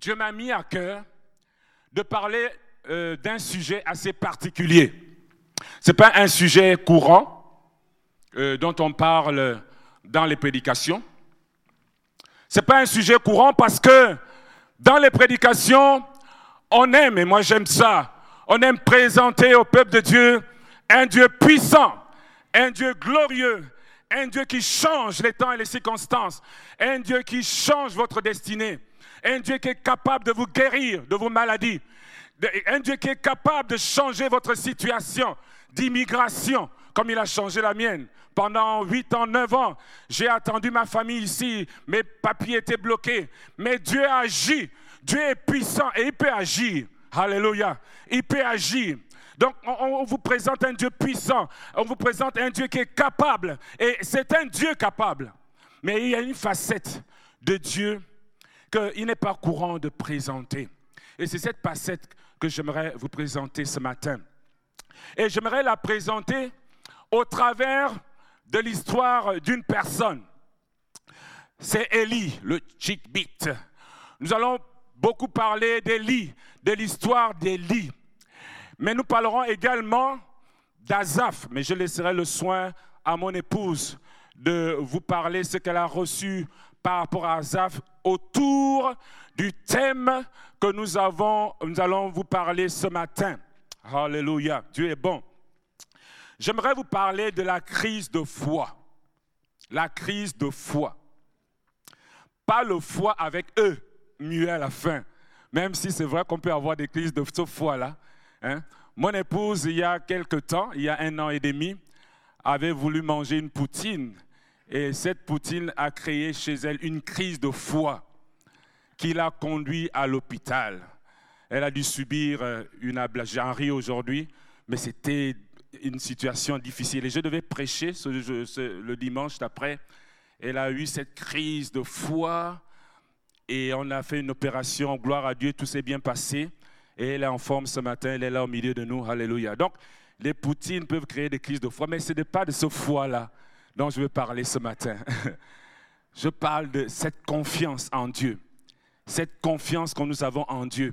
Dieu m'a mis à cœur de parler euh, d'un sujet assez particulier. Ce n'est pas un sujet courant euh, dont on parle dans les prédications. Ce n'est pas un sujet courant parce que dans les prédications, on aime, et moi j'aime ça, on aime présenter au peuple de Dieu un Dieu puissant, un Dieu glorieux, un Dieu qui change les temps et les circonstances, un Dieu qui change votre destinée, un Dieu qui est capable de vous guérir de vos maladies, un Dieu qui est capable de changer votre situation d'immigration, comme il a changé la mienne. Pendant 8 ans, 9 ans, j'ai attendu ma famille ici, mes papiers étaient bloqués. Mais Dieu agit, Dieu est puissant et il peut agir. Alléluia, il peut agir. Donc, on, vous présente un Dieu puissant, on vous présente un Dieu qui est capable, et c'est un Dieu capable. Mais il y a une facette de Dieu qu'il n'est pas courant de présenter. Et c'est cette facette que j'aimerais vous présenter ce matin. Et j'aimerais la présenter au travers de l'histoire d'une personne. C'est Élie, le bit. Nous allons beaucoup parler d'Élie, de l'histoire d'Élie. Mais nous parlerons également d'Azaph, mais je laisserai le soin à mon épouse de vous parler ce qu'elle a reçu par rapport à Azaph autour du thème que nous, avons, nous allons vous parler ce matin. Alléluia, Dieu est bon. J'aimerais vous parler de la crise de foi. La crise de foi. Pas le foi avec eux, mieux à la fin. Même si c'est vrai qu'on peut avoir des crises de foi là. Hein. Mon épouse, il y a quelque temps, il y a un an et demi, avait voulu manger une poutine. Et cette poutine a créé chez elle une crise de foi qui l'a conduit à l'hôpital. Elle a dû subir euh, une ablation. J'en ris aujourd'hui, mais c'était une situation difficile. Et je devais prêcher le dimanche d'après. Elle a eu cette crise de foi et on a fait une opération. Gloire à Dieu, tout s'est bien passé. Et elle est en forme ce matin, elle est là au milieu de nous. Alléluia. Donc, les poutines peuvent créer des crises de foi, mais ce n'est pas de ce foi-là dont je veux parler ce matin. je parle de cette confiance en Dieu. Cette confiance que nous avons en Dieu.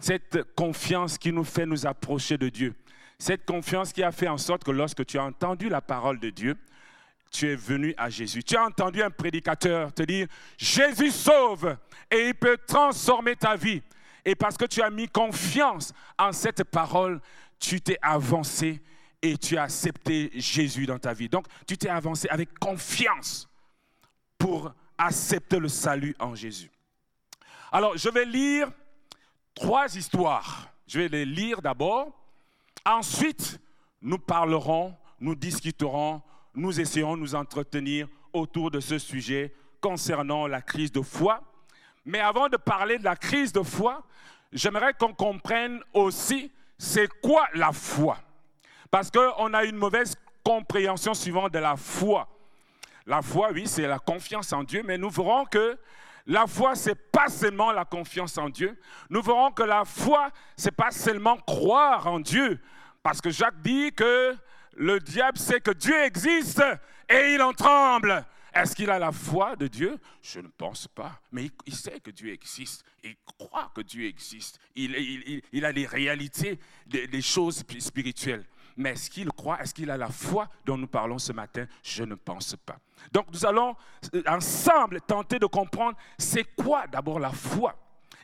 Cette confiance qui nous fait nous approcher de Dieu. Cette confiance qui a fait en sorte que lorsque tu as entendu la parole de Dieu, tu es venu à Jésus. Tu as entendu un prédicateur te dire, Jésus sauve et il peut transformer ta vie. Et parce que tu as mis confiance en cette parole, tu t'es avancé et tu as accepté Jésus dans ta vie. Donc, tu t'es avancé avec confiance pour accepter le salut en Jésus. Alors, je vais lire trois histoires. Je vais les lire d'abord. Ensuite, nous parlerons, nous discuterons, nous essayons de nous entretenir autour de ce sujet concernant la crise de foi. Mais avant de parler de la crise de foi, j'aimerais qu'on comprenne aussi c'est quoi la foi. Parce qu'on a une mauvaise compréhension suivante de la foi. La foi, oui, c'est la confiance en Dieu, mais nous verrons que la foi, c'est pas seulement la confiance en Dieu. Nous verrons que la foi, c'est pas seulement croire en Dieu. Parce que Jacques dit que le diable sait que Dieu existe et il en tremble. Est-ce qu'il a la foi de Dieu? Je ne pense pas. Mais il, sait que Dieu existe. Il croit que Dieu existe. Il, a les réalités des choses spirituelles. Mais est-ce qu'il croit Est-ce qu'il a la foi dont nous parlons ce matin? Je ne pense pas. Donc nous allons euh, ensemble tenter de comprendre c'est quoi d'abord la foi?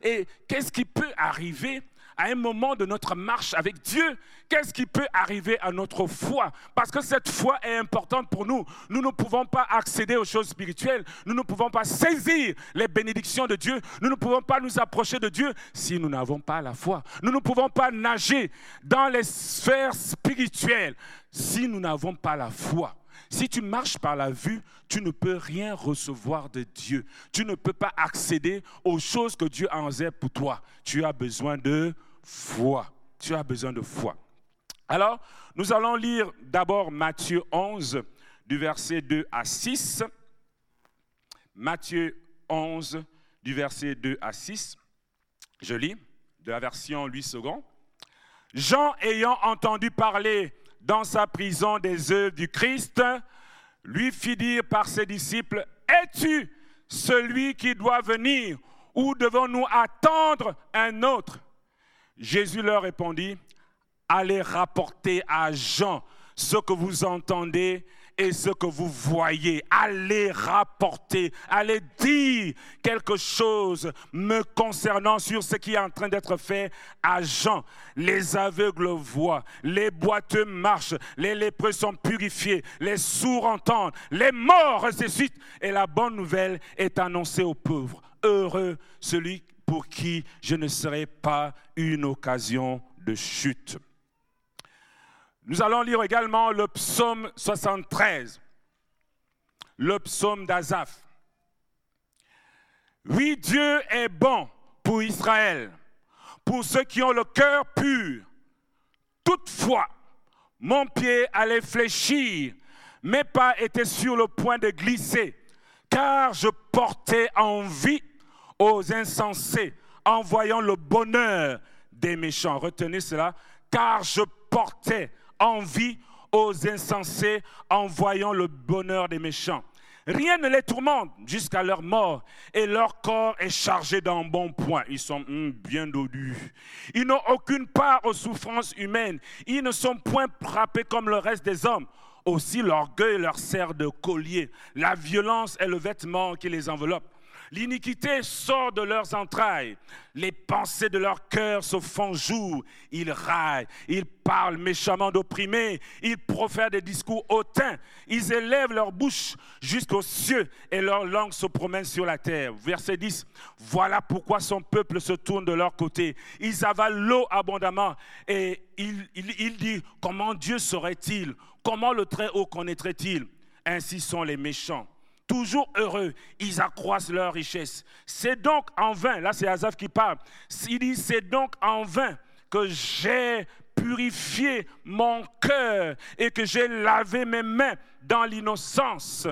Et qu'est-ce qui peut arriver à un moment de notre marche avec Dieu, qu'est-ce qui peut arriver à notre foi? Parce que cette foi est importante pour nous. Nous ne pouvons pas accéder aux choses spirituelles, nous ne pouvons pas saisir les bénédictions de Dieu, nous ne pouvons pas nous approcher de Dieu si nous n'avons pas la foi. Nous ne pouvons pas nager dans les sphères spirituelles si nous n'avons pas la foi. Si tu marches par la vue, tu ne peux rien recevoir de Dieu. Tu ne peux pas accéder aux choses que Dieu a en pour toi. Tu as besoin de foi. Tu as besoin de foi. Alors, nous allons lire d'abord Matthieu 11, du verset 2 à 6. Matthieu 11, du verset 2 à 6. Je lis de la version 8 secondes. Jean ayant entendu parler dans sa prison des œuvres du Christ, lui fit dire par ses disciples, Es-tu celui qui doit venir ou devons-nous attendre un autre? Jésus leur répondit, allez rapporter à Jean ce que vous entendez et ce que vous voyez. Allez rapporter, allez dire quelque chose me concernant sur ce qui est en train d'être fait à Jean. Les aveugles voient, les boiteux marchent, les lépreux sont purifiés, les sourds entendent, les morts ressuscitent et la bonne nouvelle est annoncée aux pauvres. Heureux celui pour qui je ne serai pas une occasion de chute. Nous allons lire également le psaume 73, le psaume d'Azaph. Oui, Dieu est bon pour Israël, pour ceux qui ont le cœur pur. Toutefois, mon pied allait fléchir, mes pas étaient sur le point de glisser, car je portais envie aux insensés en voyant le bonheur des méchants. Retenez cela, car je portais envie aux insensés en voyant le bonheur des méchants. Rien ne les tourmente jusqu'à leur mort et leur corps est chargé d'un bon point. Ils sont hum, bien dodus. Ils n'ont aucune part aux souffrances humaines. Ils ne sont point frappés comme le reste des hommes. Aussi l'orgueil leur sert de collier. La violence est le vêtement qui les enveloppe. L'iniquité sort de leurs entrailles. Les pensées de leur cœur se font jour. Ils raillent, ils parlent méchamment d'opprimés, ils profèrent des discours hautains. Ils élèvent leur bouche jusqu'aux cieux et leur langue se promène sur la terre. Verset 10. Voilà pourquoi son peuple se tourne de leur côté. Ils avalent l'eau abondamment et il, il dit, comment Dieu saurait-il Comment le Très-Haut connaîtrait-il? Ainsi sont les méchants toujours heureux, ils accroissent leur richesse. C'est donc en vain, là c'est Azaf qui parle, il dit c'est donc en vain que j'ai purifié mon cœur et que j'ai lavé mes mains dans l'innocence.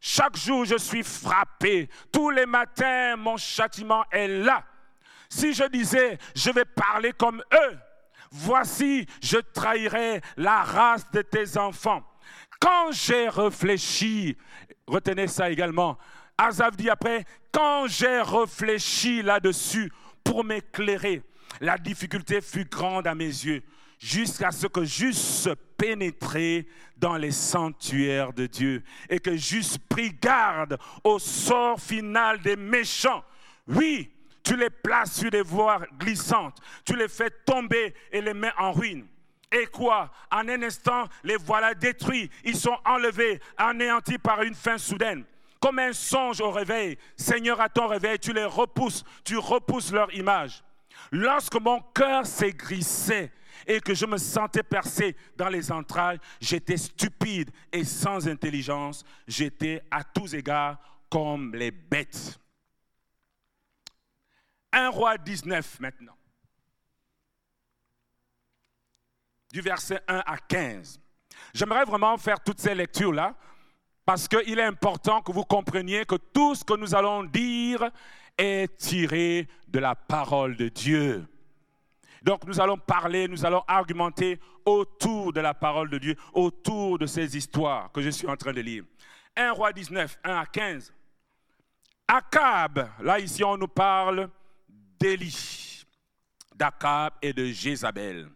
Chaque jour je suis frappé, tous les matins mon châtiment est là. Si je disais je vais parler comme eux, voici je trahirai la race de tes enfants. Quand j'ai réfléchi, retenez ça également, Azaf dit après, quand j'ai réfléchi là-dessus pour m'éclairer, la difficulté fut grande à mes yeux, jusqu'à ce que j'eusse pénétré dans les sanctuaires de Dieu et que j'eusse pris garde au sort final des méchants. Oui, tu les places sur des voies glissantes, tu les fais tomber et les mets en ruine. Et quoi? En un instant, les voilà détruits. Ils sont enlevés, anéantis par une fin soudaine. Comme un songe au réveil. Seigneur, à ton réveil, tu les repousses, tu repousses leur image. Lorsque mon cœur s'aigrissait et que je me sentais percé dans les entrailles, j'étais stupide et sans intelligence. J'étais à tous égards comme les bêtes. Un roi 19 maintenant. Du verset 1 à 15. J'aimerais vraiment faire toutes ces lectures-là parce qu'il est important que vous compreniez que tout ce que nous allons dire est tiré de la parole de Dieu. Donc nous allons parler, nous allons argumenter autour de la parole de Dieu, autour de ces histoires que je suis en train de lire. 1 roi 19, 1 à 15. Akab, là ici on nous parle d'Élie, d'Akab et de Jézabel.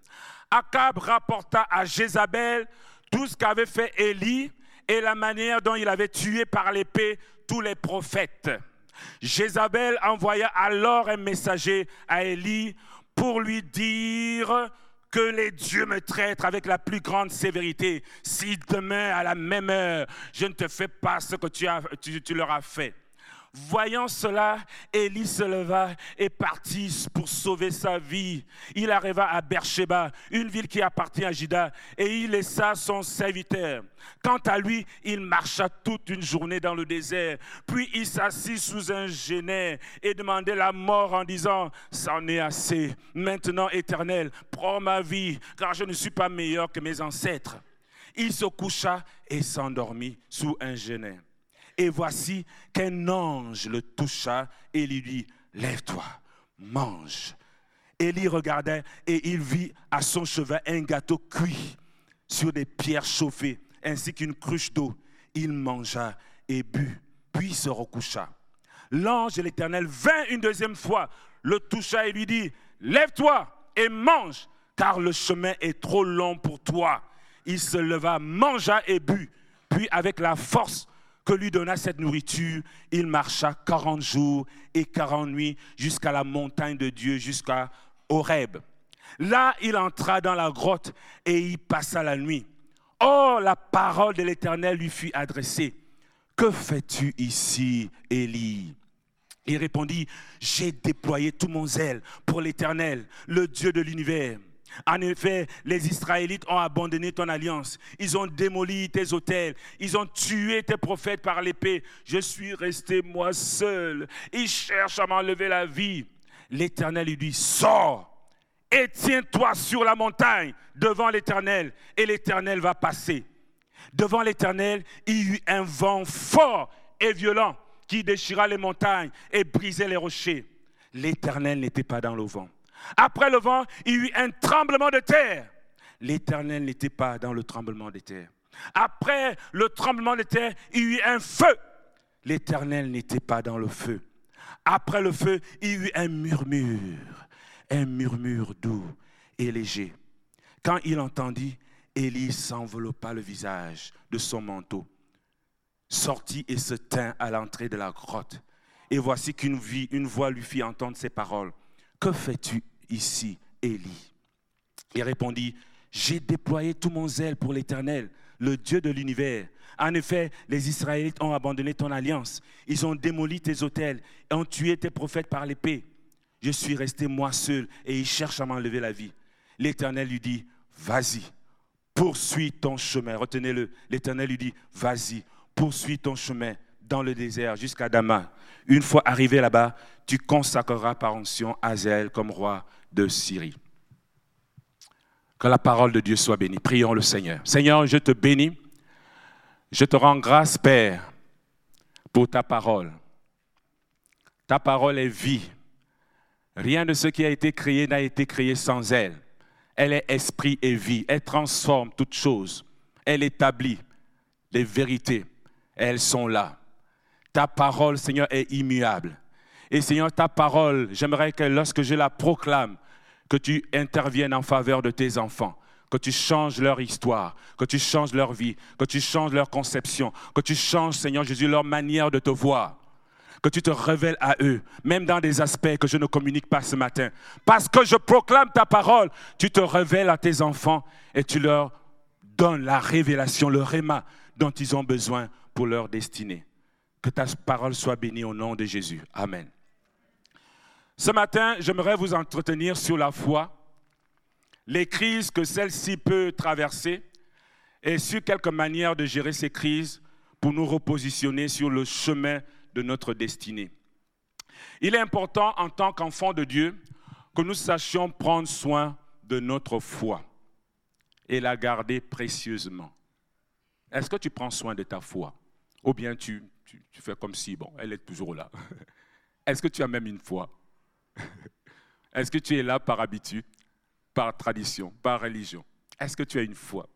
Akab rapporta à Jézabel tout ce qu'avait fait Élie et la manière dont il avait tué par l'épée tous les prophètes. Jézabel envoya alors un messager à Élie pour lui dire que les dieux me traitent avec la plus grande sévérité si demain à la même heure je ne te fais pas ce que tu, tu leur as fait. Voyant cela, Élie se leva et partit pour sauver sa vie. Il arriva à Beersheba, une ville qui appartient à Juda, et il laissa son serviteur. Quant à lui, il marcha toute une journée dans le désert. Puis il s'assit sous un genêt et demandait la mort en disant, C'en est assez. Maintenant, éternel, prends ma vie, car je ne suis pas meilleur que mes ancêtres. Il se coucha et s'endormit sous un genêt. Et voici qu'un ange le toucha et lui dit, lève-toi, mange. Élie regardait et il vit à son chevet un gâteau cuit sur des pierres chauffées, ainsi qu'une cruche d'eau. Il mangea et but, puis se recoucha. L'ange de l'Éternel vint une deuxième fois, le toucha et lui dit, lève-toi et mange, car le chemin est trop long pour toi. Il se leva, mangea et but, puis avec la force que lui donna cette nourriture, il marcha 40 jours et 40 nuits jusqu'à la montagne de Dieu, jusqu'à Horeb. Là, il entra dans la grotte et y passa la nuit. Or, la parole de l'Éternel lui fut adressée. Que fais-tu ici, Élie? Il répondit, j'ai déployé tout mon zèle pour l'Éternel, le Dieu de l'univers. En effet, les Israélites ont abandonné ton alliance. Ils ont démoli tes hôtels. Ils ont tué tes prophètes par l'épée. Je suis resté moi seul. Ils cherchent à m'enlever la vie. L'Éternel lui dit, sors et tiens-toi sur la montagne devant l'Éternel. Et l'Éternel va passer. Devant l'Éternel, il y eut un vent fort et violent qui déchira les montagnes et brisait les rochers. L'Éternel n'était pas dans le vent. Après le vent, il y eut un tremblement de terre. L'Éternel n'était pas dans le tremblement de terre. Après le tremblement de terre, il y eut un feu. L'Éternel n'était pas dans le feu. Après le feu, il y eut un murmure, un murmure doux et léger. Quand il entendit, Élie s'enveloppa le visage de son manteau, sortit et se tint à l'entrée de la grotte. Et voici qu'une une voix lui fit entendre ces paroles. Que fais-tu ici, Élie Il répondit, j'ai déployé tout mon zèle pour l'Éternel, le Dieu de l'univers. En effet, les Israélites ont abandonné ton alliance. Ils ont démoli tes hôtels et ont tué tes prophètes par l'épée. Je suis resté moi seul et ils cherchent à m'enlever la vie. L'Éternel lui dit, vas-y, poursuis ton chemin. Retenez-le. L'Éternel lui dit, vas-y, poursuis ton chemin dans le désert jusqu'à Damas. Une fois arrivé là-bas, tu consacreras par onction Azel comme roi de Syrie. Que la parole de Dieu soit bénie. Prions le Seigneur. Seigneur, je te bénis. Je te rends grâce, Père, pour ta parole. Ta parole est vie. Rien de ce qui a été créé n'a été créé sans elle. Elle est esprit et vie. Elle transforme toutes choses. Elle établit les vérités. Elles sont là. Ta parole, Seigneur, est immuable. Et Seigneur, ta parole, j'aimerais que lorsque je la proclame, que tu interviennes en faveur de tes enfants, que tu changes leur histoire, que tu changes leur vie, que tu changes leur conception, que tu changes, Seigneur Jésus, leur manière de te voir, que tu te révèles à eux, même dans des aspects que je ne communique pas ce matin. Parce que je proclame ta parole, tu te révèles à tes enfants et tu leur donnes la révélation, le réma dont ils ont besoin pour leur destinée. Que ta parole soit bénie au nom de Jésus. Amen. Ce matin, j'aimerais vous entretenir sur la foi, les crises que celle-ci peut traverser et sur quelques manières de gérer ces crises pour nous repositionner sur le chemin de notre destinée. Il est important en tant qu'enfant de Dieu que nous sachions prendre soin de notre foi et la garder précieusement. Est-ce que tu prends soin de ta foi Ou bien tu, tu, fais comme si, bon, elle est toujours là. Est-ce que tu as même une foi? Est-ce que tu es là par habitude, par tradition, par religion? Est-ce que tu as une foi?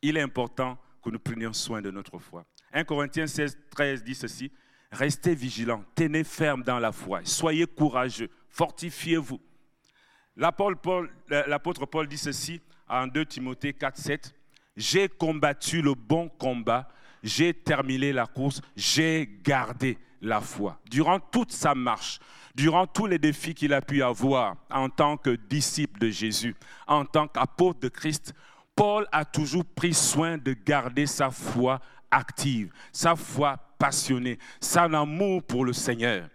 Il est important que nous prenions soin de notre foi. 1 Corinthiens 16, 13 dit ceci, Restez vigilants, tenez ferme dans la foi, soyez courageux, fortifiez-vous. L'apôtre Paul, Paul dit ceci en 2 Timothée 4, 7, J'ai combattu le bon combat, j'ai terminé la course, j'ai gardé la foi. Durant toute sa marche, durant tous les défis qu'il a pu avoir en tant que disciple de Jésus, en tant qu'apôtre de Christ, Paul a toujours pris soin de garder sa foi active, sa foi passionnée, son amour pour le Seigneur.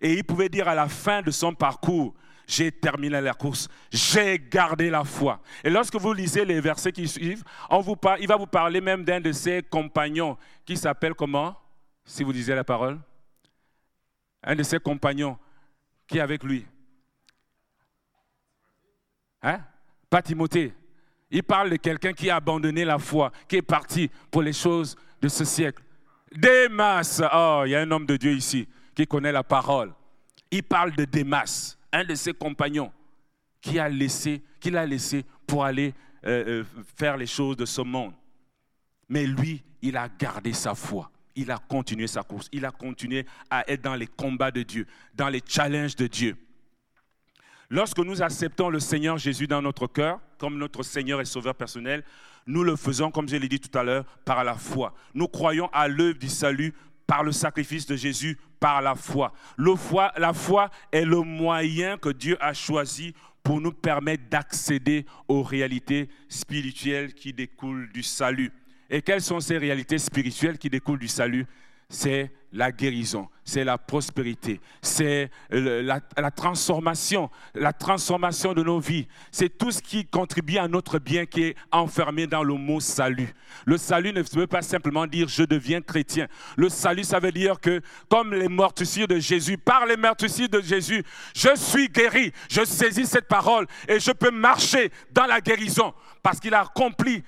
Et il pouvait dire à la fin de son parcours, j'ai terminé la course, j'ai gardé la foi. Et lorsque vous lisez les versets qui suivent, il va vous parler même d'un de ses compagnons qui s'appelle comment? Si vous lisez la parole un de ses compagnons qui est avec lui. Hein? Pas Timothée. Il parle de quelqu'un qui a abandonné la foi, qui est parti pour les choses de ce siècle. Démas, oh, il y a un homme de Dieu ici qui connaît la parole. Il parle de Démas, un de ses compagnons qui a laissé, l'a laissé pour aller euh, euh, faire les choses de ce monde. Mais lui, il a gardé sa foi. il a continué sa course. Il a continué à être dans les combats de Dieu, dans les challenges de Dieu. Lorsque nous acceptons le Seigneur Jésus dans notre cœur, comme notre Seigneur et Sauveur personnel, nous le faisons, comme je l'ai dit tout à l'heure, par la foi. Nous croyons à l'œuvre du salut par le sacrifice de Jésus, par la foi. La foi est le moyen que Dieu a choisi pour nous permettre d'accéder aux réalités spirituelles qui découlent du salut. Et quelles sont ces réalités spirituelles qui découlent du salut? C'est la guérison, c'est la prospérité, c'est la, transformation, la transformation de nos vies. C'est tout ce qui contribue à notre bien qui est enfermé dans le mot salut. Le salut ne veut pas simplement dire je deviens chrétien. Le salut, ça veut dire que comme les meurtrissures de Jésus, par les meurtrissures de Jésus, je suis guéri. Je saisis cette parole et je peux marcher dans la guérison parce qu'il a accompli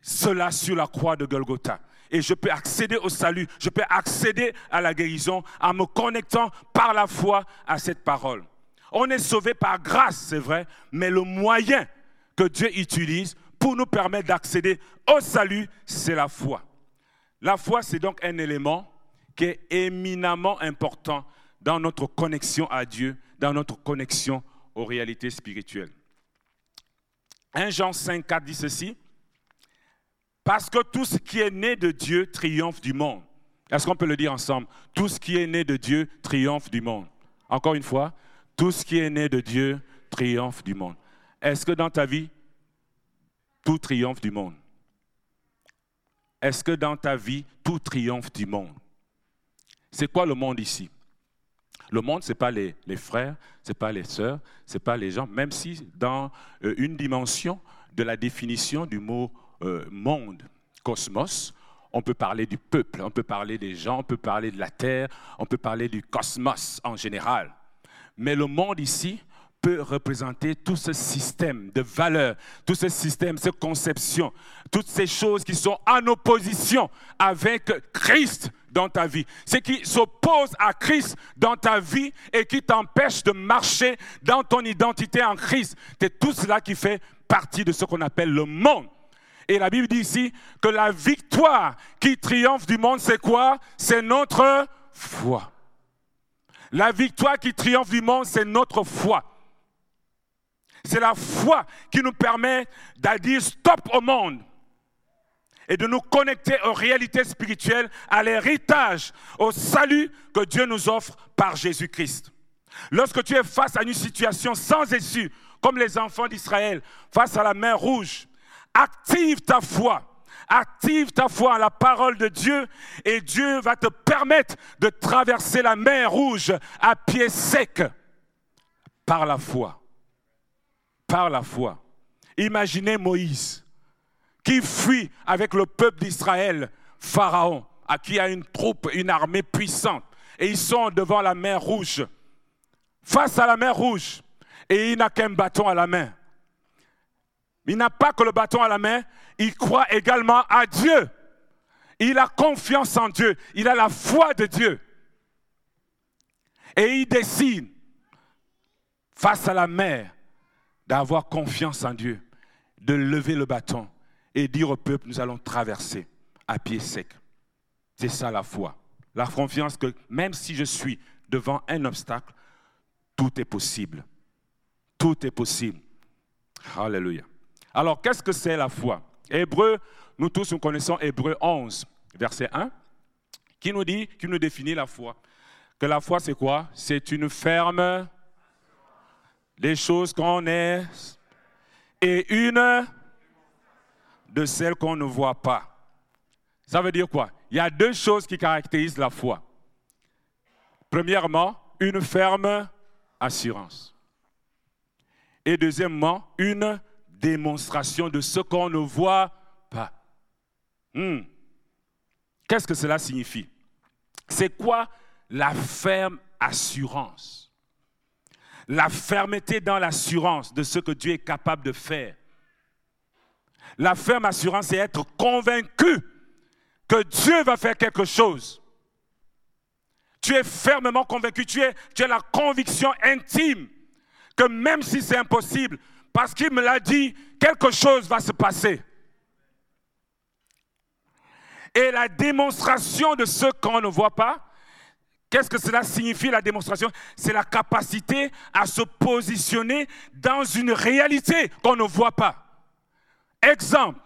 cela sur la croix de Golgotha. Et je peux accéder au salut, je peux accéder à la guérison en me connectant par la foi à cette parole. On est sauvé par grâce, c'est vrai, mais le moyen que Dieu utilise pour nous permettre d'accéder au salut, c'est la foi. La foi, c'est donc un élément qui est éminemment important dans notre connexion à Dieu, dans notre connexion aux réalités spirituelles. 1 Jean 5, 4 dit ceci. Parce que tout ce qui est né de Dieu triomphe du monde. Est-ce qu'on peut le dire ensemble? Tout ce qui est né de Dieu triomphe du monde. Encore une fois, tout ce qui est né de Dieu triomphe du monde. Est-ce que dans ta vie, tout triomphe du monde? Est-ce que dans ta vie, tout triomphe du monde? C'est quoi le monde ici? Le monde, ce n'est pas les, frères, ce n'est pas les sœurs, ce n'est pas les gens, même si dans euh, une dimension de la définition du mot euh, monde, cosmos, on peut parler du peuple, on peut parler des gens, on peut parler de la terre, on peut parler du cosmos en général. Mais le monde ici peut représenter tout ce système de valeurs, tout ce système, cette conception, toutes ces choses qui sont en opposition avec Christ dans ta vie. Ce qui s'oppose à Christ dans ta vie et qui t'empêche de marcher dans ton identité en Christ. C'est tout cela qui fait partie de ce qu'on appelle le monde. Et la Bible dit ici que la victoire qui triomphe du monde, c'est quoi? C'est notre foi. La victoire qui triomphe du monde, c'est notre foi. C'est la foi qui nous permet de dire stop au monde et de nous connecter aux réalités spirituelles, à l'héritage, au salut que Dieu nous offre par Jésus-Christ. Lorsque tu es face à une situation sans issue, comme les enfants d'Israël, face à la mer rouge, Active ta foi. Active ta foi à la parole de Dieu et Dieu va te permettre de traverser la mer rouge à pied sec par la foi. Par la foi. Imaginez Moïse qui fuit avec le peuple d'Israël, Pharaon, à qui a une troupe, une armée puissante. Et ils sont devant la mer rouge, face à la mer rouge. Et il n'a qu'un bâton à la main. Il n'a pas que le bâton à la main, il croit également à Dieu. Il a confiance en Dieu, il a la foi de Dieu. Et il décide, face à la mer, d'avoir confiance en Dieu, de lever le bâton et dire au peuple, nous allons traverser à pied sec. C'est ça la foi. La confiance que même si je suis devant un obstacle, tout est possible. Tout est possible. Alléluia. Alors, qu'est-ce que c'est la foi? Hébreu, nous tous nous connaissons Hébreu 11, verset 1, qui nous dit, qui nous définit la foi. Que la foi, c'est quoi? C'est une ferme des choses qu'on est et une de celles qu'on ne voit pas. Ça veut dire quoi? Il y a deux choses qui caractérisent la foi. Premièrement, une ferme assurance. Et deuxièmement, une démonstration de ce qu'on ne voit pas. Hmm. Qu'est-ce que cela signifie? C'est quoi la ferme assurance? La fermeté dans l'assurance de ce que Dieu est capable de faire. La ferme assurance, c'est être convaincu que Dieu va faire quelque chose. Tu es fermement convaincu, tu, es, tu as la conviction intime que même si c'est impossible, parce qu'il me l'a dit, quelque chose va se passer. Et la démonstration de ce qu'on ne voit pas, qu'est-ce que cela signifie la démonstration? C'est la capacité à se positionner dans une réalité qu'on ne voit pas. Exemple,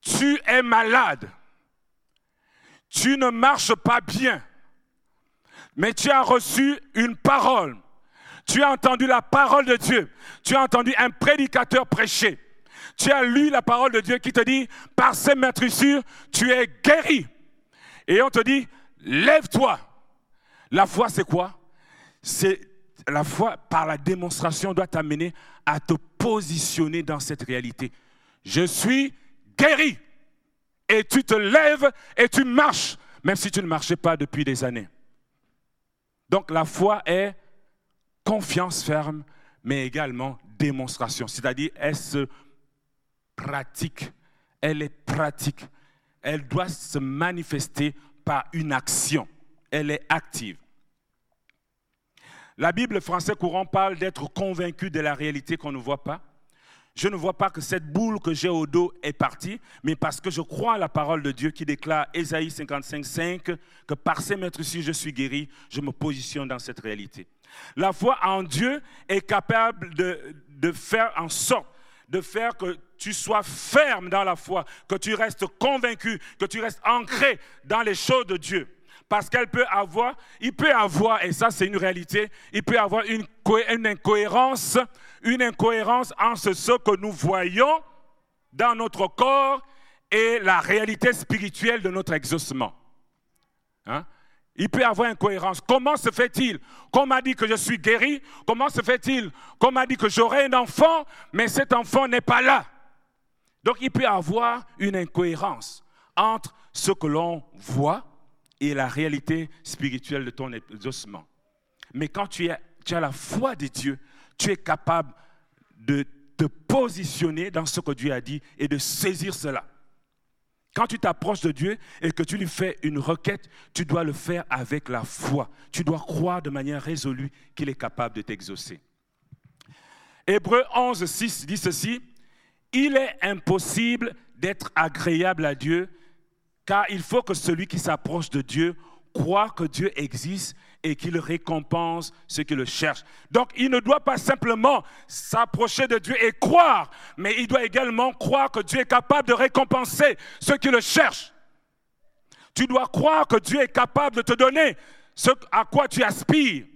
tu es malade, tu ne marches pas bien, mais tu as reçu une parole. Tu as entendu la parole de Dieu. Tu as entendu un prédicateur prêcher. Tu as lu la parole de Dieu qui te dit, par ces maîtrisures, tu es guéri. Et on te dit, lève-toi. La foi, c'est quoi? C'est la foi, par la démonstration, doit t'amener à te positionner dans cette réalité. Je suis guéri. Et tu te lèves et tu marches, même si tu ne marchais pas depuis des années. Donc la foi est confiance ferme, mais également démonstration. C'est-à-dire, elle se pratique. Elle est pratique. Elle doit se manifester par une action. Elle est active. La Bible français courant parle d'être convaincu de la réalité qu'on ne voit pas. Je ne vois pas que cette boule que j'ai au dos est partie, mais parce que je crois à la parole de Dieu qui déclare, Ésaïe 55, 5, que par ces maîtres ci je suis guéri, je me positionne dans cette réalité. La foi en Dieu est capable de, de faire en sorte de faire que tu sois ferme dans la foi, que tu restes convaincu, que tu restes ancré dans les choses de Dieu. Parce qu'elle peut avoir, il peut avoir, et ça c'est une réalité, il peut avoir une, une incohérence, une incohérence entre ce que nous voyons dans notre corps et la réalité spirituelle de notre exaucement. Hein? Il peut y avoir incohérence. Comment se fait-il qu'on m'a dit que je suis guéri? Comment se fait-il qu'on m'a dit que j'aurai un enfant, mais cet enfant n'est pas là? Donc il peut y avoir une incohérence entre ce que l'on voit et la réalité spirituelle de ton exaucement. Mais quand tu, tu as la foi de Dieu, tu es capable de te positionner dans ce que Dieu a dit et de saisir cela. Quand tu t'approches de Dieu et que tu lui fais une requête, tu dois le faire avec la foi. Tu dois croire de manière résolue qu'il est capable de t'exaucer. Hébreu 11, 6 dit ceci, Il est impossible d'être agréable à Dieu, car il faut que celui qui s'approche de Dieu croit que Dieu existe et qu'il récompense ceux qui le cherchent. Donc il ne doit pas simplement s'approcher de Dieu et croire, mais il doit également croire que Dieu est capable de récompenser ceux qui le cherchent. Tu dois croire que Dieu est capable de te donner ce à quoi tu aspires.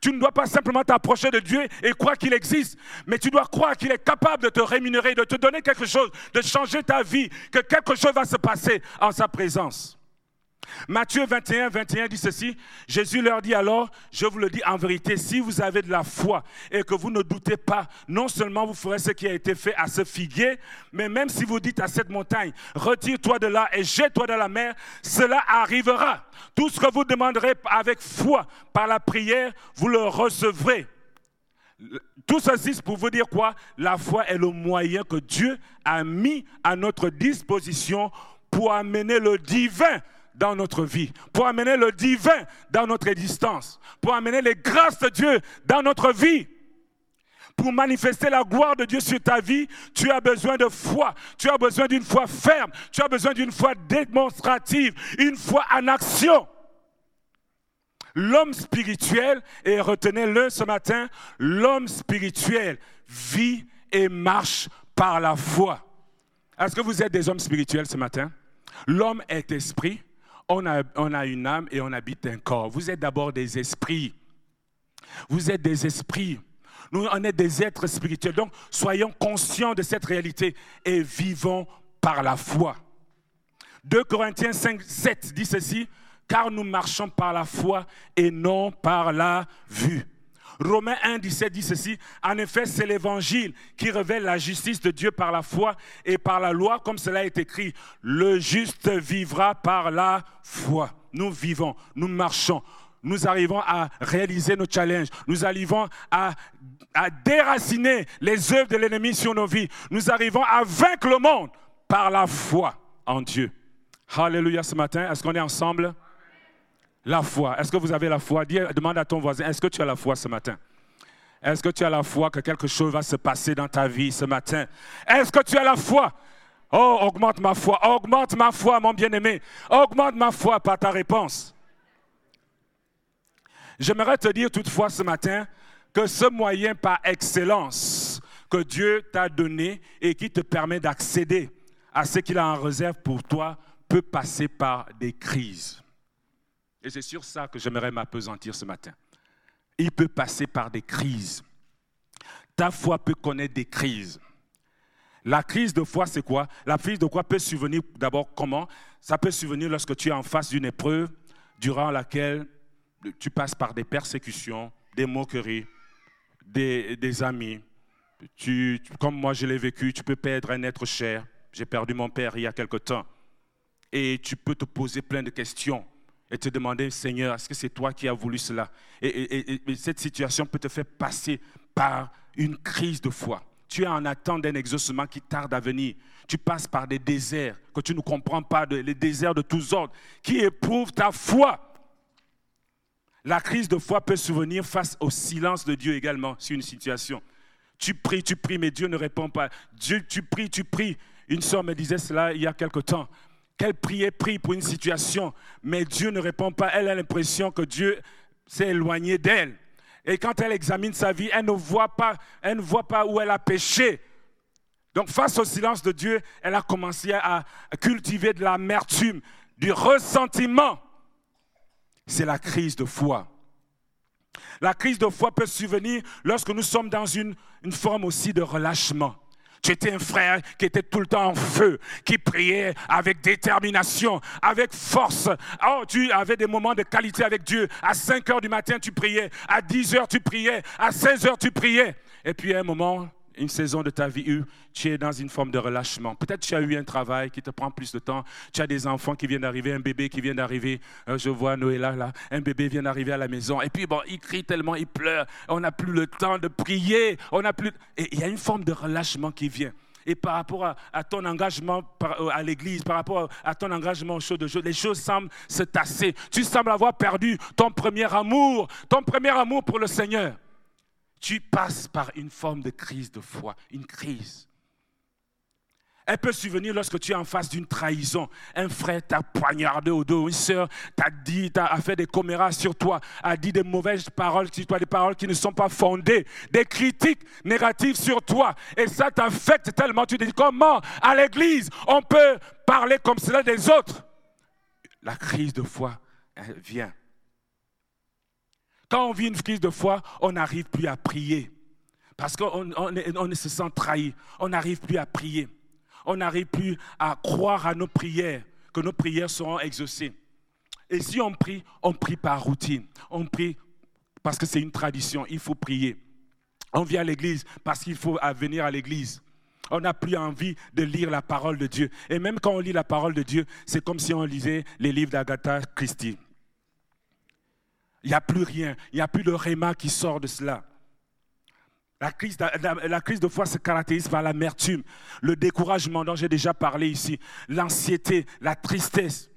Tu ne dois pas simplement t'approcher de Dieu et croire qu'il existe, mais tu dois croire qu'il est capable de te rémunérer, de te donner quelque chose, de changer ta vie, que quelque chose va se passer en sa présence. Matthieu 21, 21 dit ceci, Jésus leur dit alors, je vous le dis en vérité, si vous avez de la foi et que vous ne doutez pas, non seulement vous ferez ce qui a été fait à ce figuier, mais même si vous dites à cette montagne, retire-toi de là et jette-toi dans la mer, cela arrivera. Tout ce que vous demanderez avec foi par la prière, vous le recevrez. Tout ceci pour vous dire quoi? La foi est le moyen que Dieu a mis à notre disposition pour amener le divin dans notre vie, pour amener le divin dans notre existence, pour amener les grâces de Dieu dans notre vie. Pour manifester la gloire de Dieu sur ta vie, tu as besoin de foi, tu as besoin d'une foi ferme, tu as besoin d'une foi démonstrative, une foi en action. L'homme spirituel, et retenez-le ce matin, l'homme spirituel vit et marche par la foi. Est-ce que vous êtes des hommes spirituels ce matin? L'homme est esprit, on a, une âme et on habite un corps. Vous êtes d'abord des esprits. Vous êtes des esprits. Nous, on est des êtres spirituels. Donc, soyons conscients de cette réalité et vivons par la foi. 2 Corinthiens 5, 7 dit ceci, car nous marchons par la foi et non par la vue. Romains 1, 17 dit ceci, en effet, c'est l'évangile qui révèle la justice de Dieu par la foi et par la loi, comme cela est écrit, le juste vivra par la foi. Nous vivons, nous marchons, nous arrivons à réaliser nos challenges, nous arrivons à, à déraciner les œuvres de l'ennemi sur nos vies, nous arrivons à vaincre le monde par la foi en Dieu. Alléluia ce matin, est-ce qu'on est ensemble? La foi. Est-ce que vous avez la foi? Demande à ton voisin, est-ce que tu as la foi ce matin? Est-ce que tu as la foi que quelque chose va se passer dans ta vie ce matin? Est-ce que tu as la foi? Oh, augmente ma foi, augmente ma foi, mon bien-aimé. Augmente ma foi par ta réponse. J'aimerais te dire toutefois ce matin que ce moyen par excellence que Dieu t'a donné et qui te permet d'accéder à ce qu'il a en réserve pour toi peut passer par des crises. Et c'est sur ça que j'aimerais m'apesantir ce matin. Il peut passer par des crises. Ta foi peut connaître des crises. La crise de foi, c'est quoi? La crise de foi peut survenir d'abord comment? Ça peut survenir lorsque tu es en face d'une épreuve durant laquelle tu passes par des persécutions, des moqueries, des, amis. Tu, comme moi je l'ai vécu, tu peux perdre un être cher. J'ai perdu mon père il y a quelque temps. Et tu peux te poser plein de questions et te demander, Seigneur, est-ce que c'est toi qui as voulu cela? Et, cette situation peut te faire passer par une crise de foi. Tu es en attente d'un exaucement qui tarde à venir. Tu passes par des déserts que tu ne comprends pas, les déserts de tous ordres, qui éprouvent ta foi. La crise de foi peut survenir face au silence de Dieu également sur une situation. Tu pries, tu pries, mais Dieu ne répond pas. Dieu, tu pries, tu pries. Une soeur me disait cela il y a quelque temps qu'elle priait, prie pour une situation, mais Dieu ne répond pas. Elle a l'impression que Dieu s'est éloigné d'elle. Et quand elle examine sa vie, elle ne voit pas, elle ne voit pas où elle a péché. Donc face au silence de Dieu, elle a commencé à cultiver de l'amertume, du ressentiment. C'est la crise de foi. La crise de foi peut survenir lorsque nous sommes dans une forme aussi de relâchement. Tu étais un frère qui était tout le temps en feu, qui priait avec détermination, avec force. Oh, tu avais des moments de qualité avec Dieu. À 5 heures du matin, tu priais. À 10 heures, tu priais. À 16 heures, tu priais. Et puis, à un moment, une saison de ta vie où tu es dans une forme de relâchement. Peut-être tu as eu un travail qui te prend plus de temps. Tu as des enfants qui viennent d'arriver, un bébé qui vient d'arriver. Euh, je vois Noëlla là, un bébé vient d'arriver à la maison. Et puis bon, il crie tellement, il pleure. On n'a plus le temps de prier. On n'a plus. Il y a une forme de relâchement qui vient. Et par rapport à, ton engagement euh, à l'église, par rapport à ton engagement au show de jeu, les choses semblent se tasser. Tu sembles avoir perdu ton premier amour, ton premier amour pour le Seigneur tu passes par une forme de crise de foi, une crise. Elle peut survenir lorsque tu es en face d'une trahison. Un frère t'a poignardé au dos, une sœur t'a dit, t'a fait des comméras sur toi, a dit des mauvaises paroles sur toi, des paroles qui ne sont pas fondées, des critiques négatives sur toi. Et ça t'affecte tellement, tu te dis comment à l'église on peut parler comme cela des autres? La crise de foi vient. Quand on vit une crise de foi, on n'arrive plus à prier. Parce qu'on on, se sent trahi. On n'arrive plus à prier. On n'arrive plus à croire à nos prières, que nos prières seront exaucées. Et si on prie, on prie par routine. On prie parce que c'est une tradition. Il faut prier. On vient à l'église parce qu'il faut venir à l'église. On n'a plus envie de lire la parole de Dieu. Et même quand on lit la parole de Dieu, c'est comme si on lisait les livres d'Agatha Christie. Il n'y a plus rien. Il n'y a plus de réma qui sort de cela. La crise, de, foi se caractérise par l'amertume, le découragement dont j'ai déjà parlé ici, l'anxiété, la tristesse.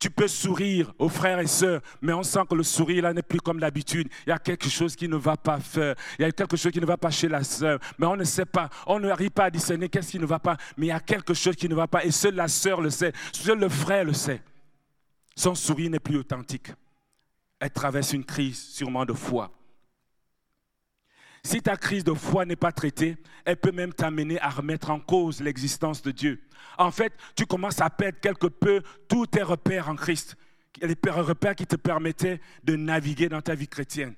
Tu peux sourire aux frères et sœurs, mais on sent que le sourire là n'est plus comme d'habitude. Il y a quelque chose qui ne va pas faire. Il y a quelque chose qui ne va pas chez la sœur, mais on ne sait pas. On n'arrive pas à discerner qu'est-ce qui ne va pas, mais il y a quelque chose qui ne va pas. Et seule la sœur le sait, seul le frère le sait. Son sourire n'est plus authentique elle traverse une crise sûrement de foi. Si ta crise de foi n'est pas traitée, elle peut même t'amener à remettre en cause l'existence de Dieu. En fait, tu commences à perdre quelque peu tous tes repères en Christ, les repères qui te permettaient de naviguer dans ta vie chrétienne.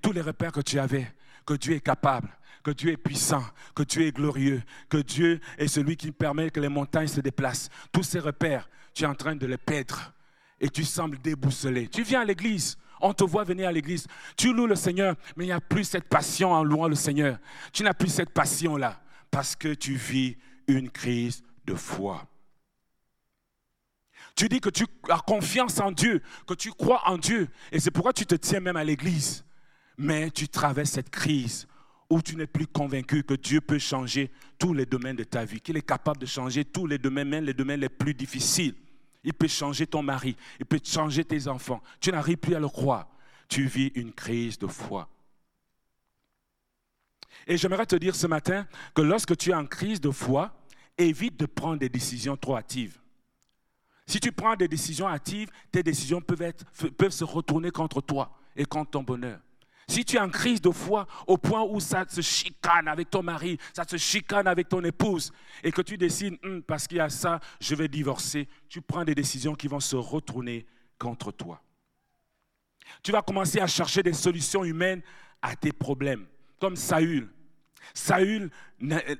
tous les repères que tu avais, que Dieu est capable, que Dieu est puissant, que Dieu est glorieux, que Dieu est celui qui permet que les montagnes se déplacent. Tous ces repères, tu es en train de les perdre et tu sembles déboussolé. Tu viens à l'église, on te voit venir à l'église, tu loues le Seigneur, mais il n'y a plus cette passion en louant le Seigneur. Tu n'as plus cette passion-là parce que tu vis une crise de foi. Tu dis que tu as confiance en Dieu, que tu crois en Dieu, et c'est pourquoi tu te tiens même à l'église. Mais tu traverses cette crise où tu n'es plus convaincu que Dieu peut changer tous les domaines de ta vie, qu'il est capable de changer tous les domaines, même les domaines les plus difficiles. Il peut changer ton mari. Il peut changer tes enfants. Tu n'arrives plus à le croire. Tu vis une crise de foi. Et j'aimerais te dire ce matin que lorsque tu es en crise de foi, évite de prendre des décisions trop hâtives. Si tu prends des décisions hâtives, tes décisions peuvent, peuvent se retourner contre toi et contre ton bonheur. Si tu es en crise de foi au point où ça se chicane avec ton mari, ça se chicane avec ton épouse, et que tu décides, hum, parce qu'il y a ça, je vais divorcer, tu prends des décisions qui vont se retourner contre toi. Tu vas commencer à chercher des solutions humaines à tes problèmes, comme Saül. Saül,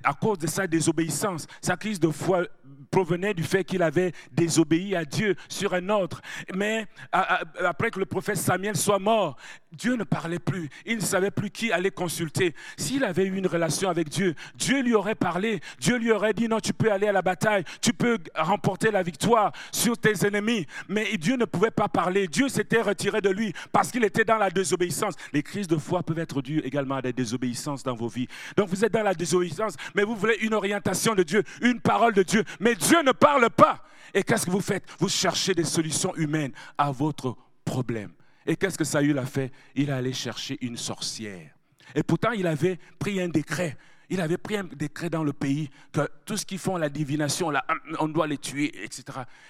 à cause de sa désobéissance, sa crise de foi provenait du fait qu'il avait désobéi à Dieu sur un autre. Mais après que le prophète Samuel soit mort, Dieu ne parlait plus. Il ne savait plus qui aller consulter. S'il avait eu une relation avec Dieu, Dieu lui aurait parlé. Dieu lui aurait dit, non, tu peux aller à la bataille, tu peux remporter la victoire sur tes ennemis. Mais Dieu ne pouvait pas parler. Dieu s'était retiré de lui parce qu'il était dans la désobéissance. Les crises de foi peuvent être dues également à des désobéissances dans vos vies. Donc vous êtes dans la désobéissance, mais vous voulez une orientation de Dieu, une parole de Dieu. Mais Dieu ne parle pas. Et qu'est-ce que vous faites? Vous cherchez des solutions humaines à votre problème. Et qu'est-ce que Saül a fait? Il est allé chercher une sorcière. Et pourtant, il avait pris un décret. Il avait pris un décret dans le pays que tout ce qui font la divination, là, on doit les tuer, etc.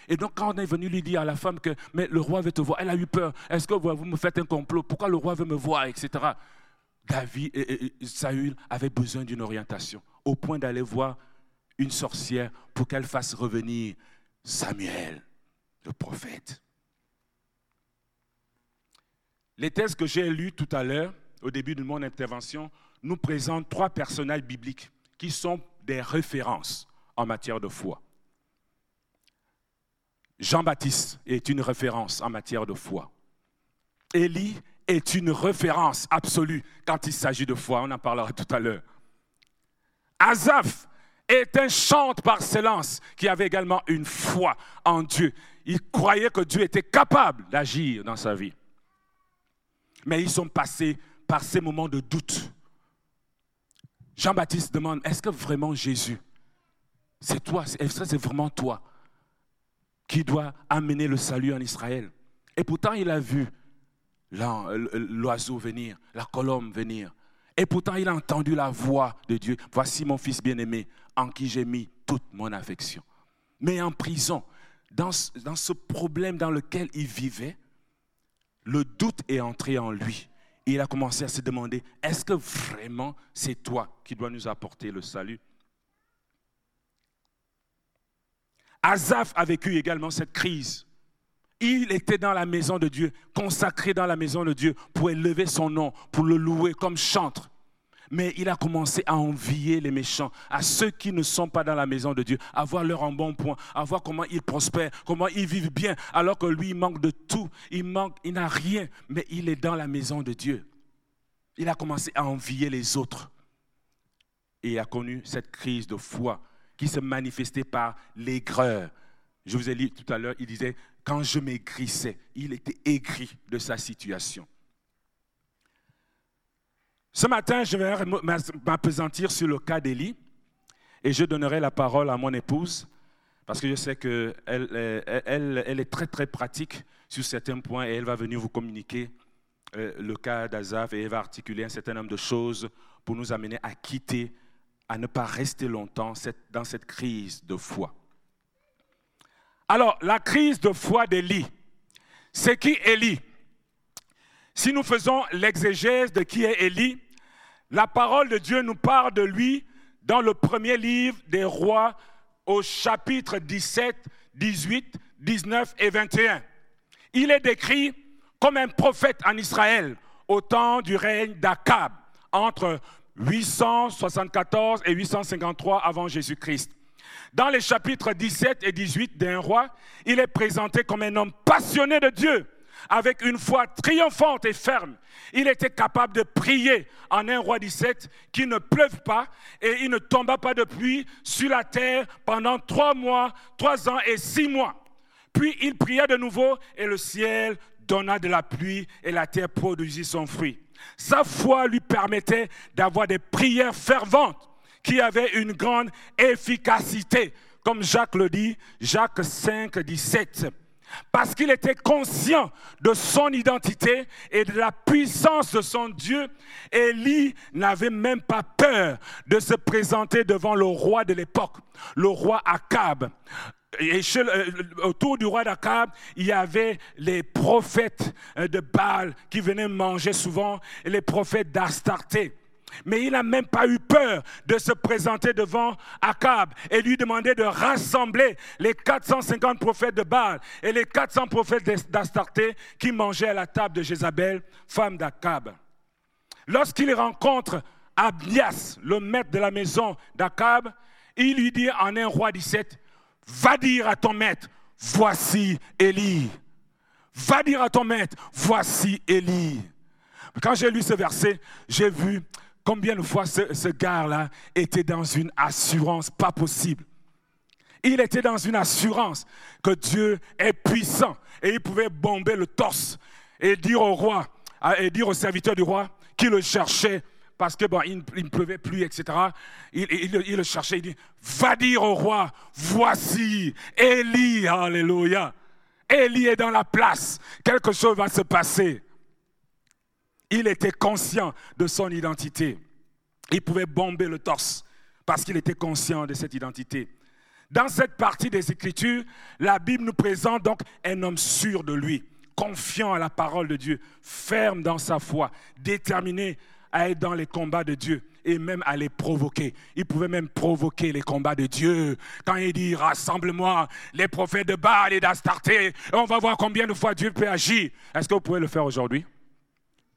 Et donc, quand on est venu lui dire à la femme que mais le roi veut te voir, elle a eu peur. Est-ce que vous me faites un complot? Pourquoi le roi veut me voir, etc. David et Saül avaient besoin d'une orientation, au point d'aller voir une sorcière pour qu'elle fasse revenir Samuel, le prophète. Les textes que j'ai lus tout à l'heure, au début de mon intervention, nous présentent trois personnages bibliques qui sont des références en matière de foi. Jean-Baptiste est une référence en matière de foi. Élie est une référence absolue quand il s'agit de foi. On en parlera tout à l'heure. Azaph est un chante par excellence qui avait également une foi en Dieu. Il croyait que Dieu était capable d'agir dans sa vie. Mais ils sont passés par ces moments de doute. Jean-Baptiste demande, est-ce que vraiment Jésus, c'est toi, est-ce que c'est vraiment toi qui dois amener le salut en Israël? Et pourtant, il a vu l'oiseau venir, la colombe venir. Et pourtant, il a entendu la voix de Dieu. Voici mon fils bien-aimé, en qui j'ai mis toute mon affection. Mais en prison, dans, dans ce problème dans lequel il vivait, le doute est entré en lui. Et il a commencé à se demander, est-ce que vraiment c'est toi qui dois nous apporter le salut? Azaph a vécu également cette crise. Il était dans la maison de Dieu, consacré dans la maison de Dieu pour élever son nom, pour le louer comme chantre. Mais il a commencé à envier les méchants, à ceux qui ne sont pas dans la maison de Dieu, à voir leur en bon point, à voir comment ils prospèrent, comment ils vivent bien, alors que lui, il manque de tout. Il manque, il n'a rien, mais il est dans la maison de Dieu. Il a commencé à envier les autres. Et il a connu cette crise de foi qui se manifestait par l'aigreur. Je vous ai lu tout à l'heure, il disait, quand je maigrissais, il était aigri de sa situation. Ce matin, je vais m'apesantir sur le cas d'Élie et je donnerai la parole à mon épouse parce que je sais qu'elle elle, elle, est très très pratique sur certains points et elle va venir vous communiquer euh, le cas d'Azaf et elle va articuler un certain nombre de choses pour nous amener à quitter, à ne pas rester longtemps dans cette crise de foi. Alors, la crise de foi d'Élie, c'est qui Élie Si nous faisons l'exégèse de qui est Élie, la parole de Dieu nous parle de lui dans le premier livre des rois au chapitre 17, 18, 19 et 21. Il est décrit comme un prophète en Israël au temps du règne d'Akab, entre 874 et 853 avant Jésus-Christ. Dans les chapitres 17 et 18 d'un roi, il est présenté comme un homme passionné de Dieu, avec une foi triomphante et ferme. Il était capable de prier en un roi 17 qu'il ne pleuve pas et il ne tomba pas de pluie sur la terre pendant trois mois, trois ans et six mois. Puis il pria de nouveau et le ciel donna de la pluie et la terre produisit son fruit. Sa foi lui permettait d'avoir des prières ferventes qui avaient une grande efficacité. Comme Jacques le dit, Jacques 5, 17. parce qu'il était conscient de son identité et de la puissance de son Dieu, Élie n'avait même pas peur de se présenter devant le roi de l'époque, le roi Akab. Et euh, autour du roi d'Akab, il y avait les prophètes euh, de Baal qui venaient manger souvent et les prophètes d'Astarté. Mais il n'a même pas eu peur de se présenter devant Akab et lui demander de rassembler les 450 prophètes de Baal et les 400 prophètes d'Astarté qui mangeaient à la table de Jézabel, femme d'Akab. Lorsqu'il rencontre Abnias, le maître de la maison d'Akab, il lui dit en un roi 17, va dire à ton maître, voici Élie. Va dire à ton maître, voici Élie. Quand j'ai lu ce verset, j'ai vu Combien de fois ce, gars-là était dans une assurance pas possible? Il était dans une assurance que Dieu est puissant et il pouvait bomber le torse et dire au roi, et dire au serviteur du roi qui le cherchait parce que bon, il, ne pleuvait plus, etc. Il, il, le cherchait, il dit, va dire au roi, voici Élie, alléluia. Élie est dans la place, quelque chose va se passer. Il était conscient de son identité. Il pouvait bomber le torse parce qu'il était conscient de cette identité. Dans cette partie des Écritures, la Bible nous présente donc un homme sûr de lui, confiant à la parole de Dieu, ferme dans sa foi, déterminé à être dans les combats de Dieu et même à les provoquer. Il pouvait même provoquer les combats de Dieu. Quand il dit rassemble-moi les prophètes de Baal et d'Astarté, on va voir combien de fois Dieu peut agir. Est-ce que vous pouvez le faire aujourd'hui?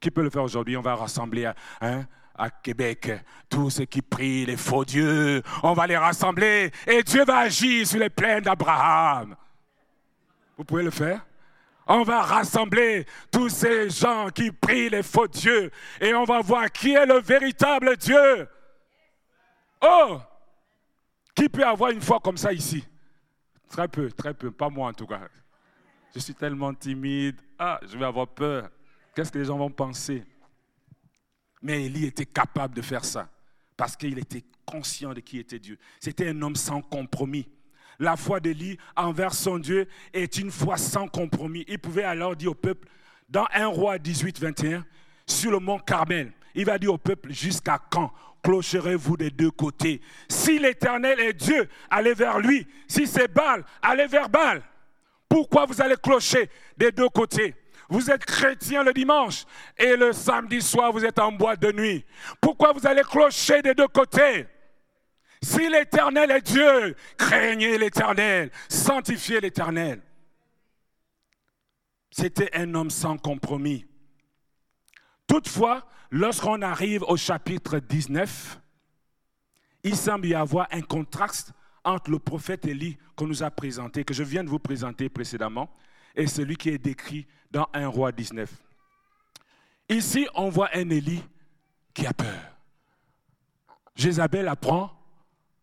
Qui peut le faire aujourd'hui? On va rassembler hein, à Québec tous ceux qui prient les faux dieux. On va les rassembler et Dieu va agir sur les plaines d'Abraham. Vous pouvez le faire? On va rassembler tous ces gens qui prient les faux dieux et on va voir qui est le véritable Dieu. Oh, qui peut avoir une foi comme ça ici? Très peu, très peu, pas moi en tout cas. Je suis tellement timide. Ah, je vais avoir peur. Qu'est-ce que les gens vont penser? Mais Élie était capable de faire ça parce qu'il était conscient de qui était Dieu. C'était un homme sans compromis. La foi d'Élie envers son Dieu est une foi sans compromis. Il pouvait alors dire au peuple, dans 1 roi 18, 21, sur le mont Carmel, il va dire au peuple, jusqu'à quand clocherez-vous des deux côtés? Si l'Éternel est Dieu, allez vers lui. Si c'est Baal, allez vers Baal. Pourquoi vous allez clocher des deux côtés? Vous êtes chrétien le dimanche et le samedi soir, vous êtes en boîte de nuit. Pourquoi vous allez clocher des deux côtés? Si l'Éternel est Dieu, craignez l'Éternel, sanctifiez l'Éternel. C'était un homme sans compromis. Toutefois, lorsqu'on arrive au chapitre 19, il semble y avoir un contraste entre le prophète Élie qu'on nous a présenté, que je viens de vous présenter précédemment, et celui qui est décrit dans 1 roi 19. Ici, on voit un Élie qui a peur. Jézabel apprend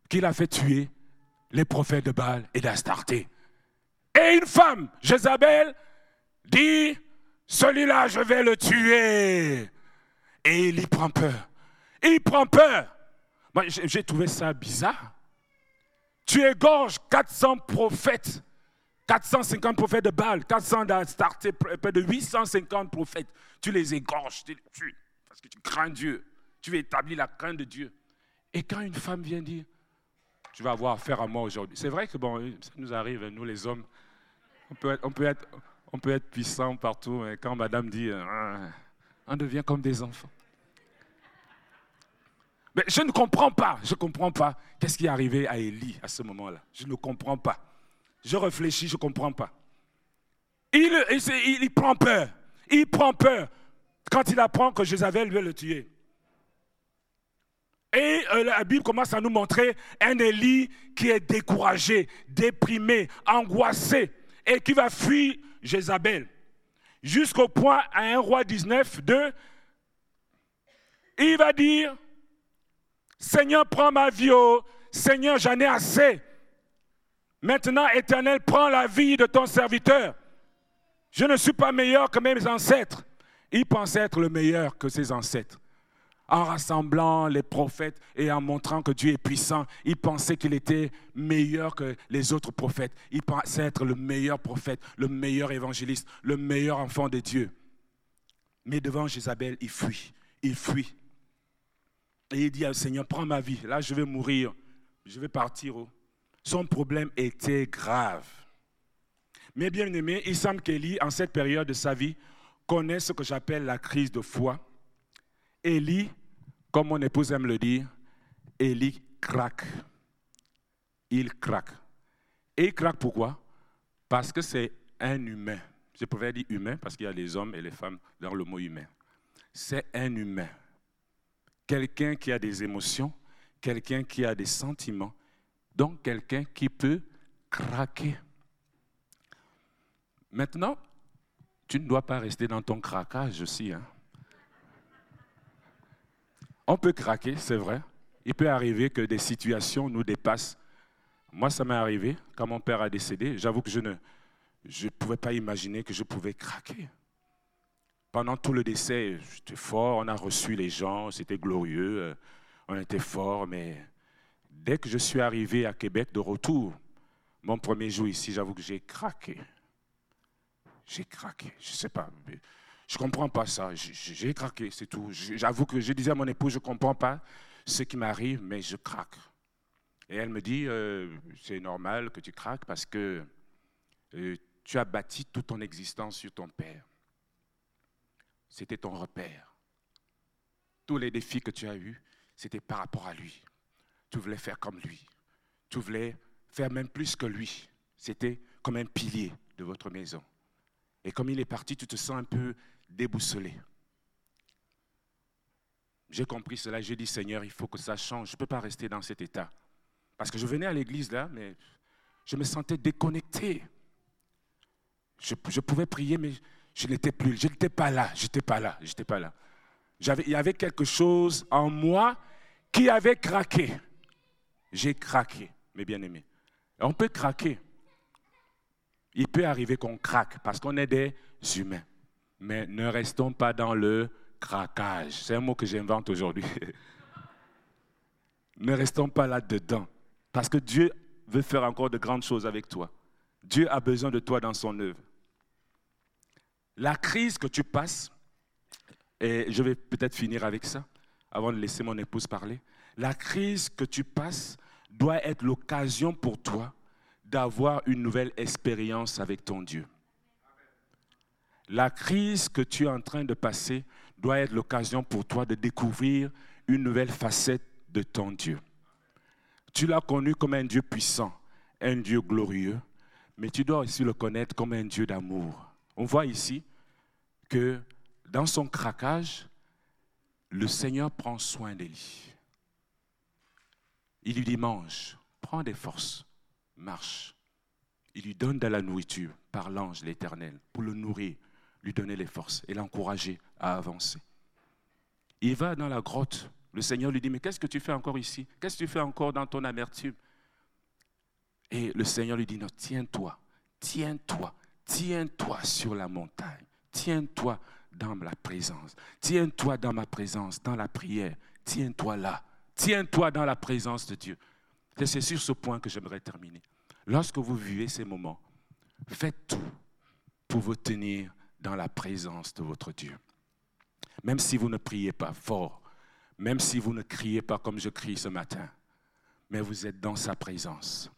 qu'il a fait tuer les prophètes de Baal et d'Astarté. Et une femme, Jézabel, dit, celui-là, je vais le tuer. Et il prend peur. Il prend peur. Moi, j'ai trouvé ça bizarre. Tu égorges 400 prophètes 450 prophètes de Baal, 400 d'Astarté, près de 850 prophètes. Tu les égorges, tu les tues, parce que tu crains Dieu. Tu veux établir la crainte de Dieu. Et quand une femme vient dire, tu vas avoir affaire à moi aujourd'hui. C'est vrai que bon, ça nous arrive, nous les hommes, on peut être, on peut être, on peut être puissant partout, mais quand madame dit, ah, on devient comme des enfants. Mais je ne comprends pas, je ne comprends pas qu'est-ce qui est arrivé à Élie à ce moment-là. Je ne comprends pas. Je réfléchis, je ne comprends pas. Il, prend peur. Il prend peur quand il apprend que Jézabel veut le tuer. Et euh, la Bible commence à nous montrer un Élie qui est découragé, déprimé, angoissé et qui va fuir Jézabel. Jusqu'au point, à un roi 19, 2, il va dire, Seigneur, prends ma vie, oh, Seigneur, j'en ai assez. Maintenant, Éternel, prends la vie de ton serviteur. Je ne suis pas meilleur que mes ancêtres. Il pensait être le meilleur que ses ancêtres. en rassemblant les prophètes et en montrant que Dieu est puissant, il pensait qu'il était meilleur que les autres prophètes. Il pensait être le meilleur prophète, le meilleur évangéliste, le meilleur enfant de Dieu. Mais devant Jézabel, il fuit, il fuit. Et il dit au Seigneur, prends ma vie, là je vais mourir, je vais partir. Oh. Son problème était grave. Mais bien aimé, il semble qu'Élie, en cette période de sa vie, connaît ce que j'appelle la crise de foi Élie, comme mon épouse aime le dire, Élie craque. Il craque. Et il craque pourquoi? Parce que c'est un humain. Je pourrais dire humain parce qu'il y a les hommes et les femmes dans le mot humain. C'est un humain. Quelqu'un qui a des émotions, quelqu'un qui a des sentiments, donc quelqu'un qui peut craquer. Maintenant, tu ne dois pas rester dans ton craquage aussi. Hein? On peut craquer, c'est vrai. Il peut arriver que des situations nous dépassent. Moi, ça m'est arrivé quand mon père a décédé. J'avoue que je ne je pouvais pas imaginer que je pouvais craquer. Pendant tout le décès, j'étais fort, on a reçu les gens, c'était glorieux, euh, on était fort, mais dès que je suis arrivé à Québec de retour, mon premier jour ici, j'avoue que j'ai craqué. J'ai craqué, je ne sais pas. Je ne comprends pas ça. J'ai craqué, c'est tout. J'avoue que je disais à mon épouse, je ne comprends pas ce qui m'arrive, mais je craque. Et elle me dit, euh, c'est normal que tu craques parce que euh, tu as bâti toute ton existence sur ton père. C'était ton repère. Tous les défis que tu as eus, c'était par rapport à lui. Tu voulais faire comme lui. Tu voulais faire même plus que lui. C'était comme un pilier de votre maison. Et comme il est parti, tu te sens un peu déboussolé. J'ai compris cela, j'ai dit Seigneur, il faut que ça change, je ne peux pas rester dans cet état. Parce que je venais à l'église là, mais je me sentais déconnecté. Je, pouvais prier, mais je n'étais plus, je n'étais pas là, je n'étais pas là, je n'étais pas là. il y avait quelque chose en moi qui avait craqué. J'ai craqué, mes bien-aimés. On peut craquer. Il peut arriver qu'on craque parce qu'on est des humains. Mais ne restons pas dans le craquage. C'est un mot que j'invente aujourd'hui. ne restons pas là-dedans. Parce que Dieu veut faire encore de grandes choses avec toi. Dieu a besoin de toi dans son œuvre. La crise que tu passes, et je vais peut-être finir avec ça, avant de laisser mon épouse parler, la crise que tu passes doit être l'occasion pour toi d'avoir une nouvelle expérience avec ton Dieu. La crise que tu es en train de passer doit être l'occasion pour toi de découvrir une nouvelle facette de ton Dieu. Tu l'as connu comme un Dieu puissant, un Dieu glorieux, mais tu dois aussi le connaître comme un Dieu d'amour. On voit ici que dans son craquage, le Seigneur prend soin d'Élie. Il lui dit, mange, prends des forces, marche. Il lui donne de la nourriture par l'ange l'Éternel pour le nourrir, lui donner les forces et l'encourager à avancer. Il va dans la grotte. Le Seigneur lui dit, mais qu'est-ce que tu fais encore ici? Qu'est-ce que tu fais encore dans ton amertume? Et le Seigneur lui dit, non, tiens-toi, tiens-toi, tiens-toi sur la montagne, tiens-toi dans la présence, tiens-toi dans ma présence, dans la prière, tiens-toi là, tiens-toi dans la présence de Dieu. C'est sur ce point que j'aimerais terminer. Lorsque vous vivez ces moments, faites tout pour vous tenir dans la présence de votre Dieu. Même si vous ne priez pas fort, même si vous ne criez pas comme je crie ce matin, mais vous êtes dans sa présence.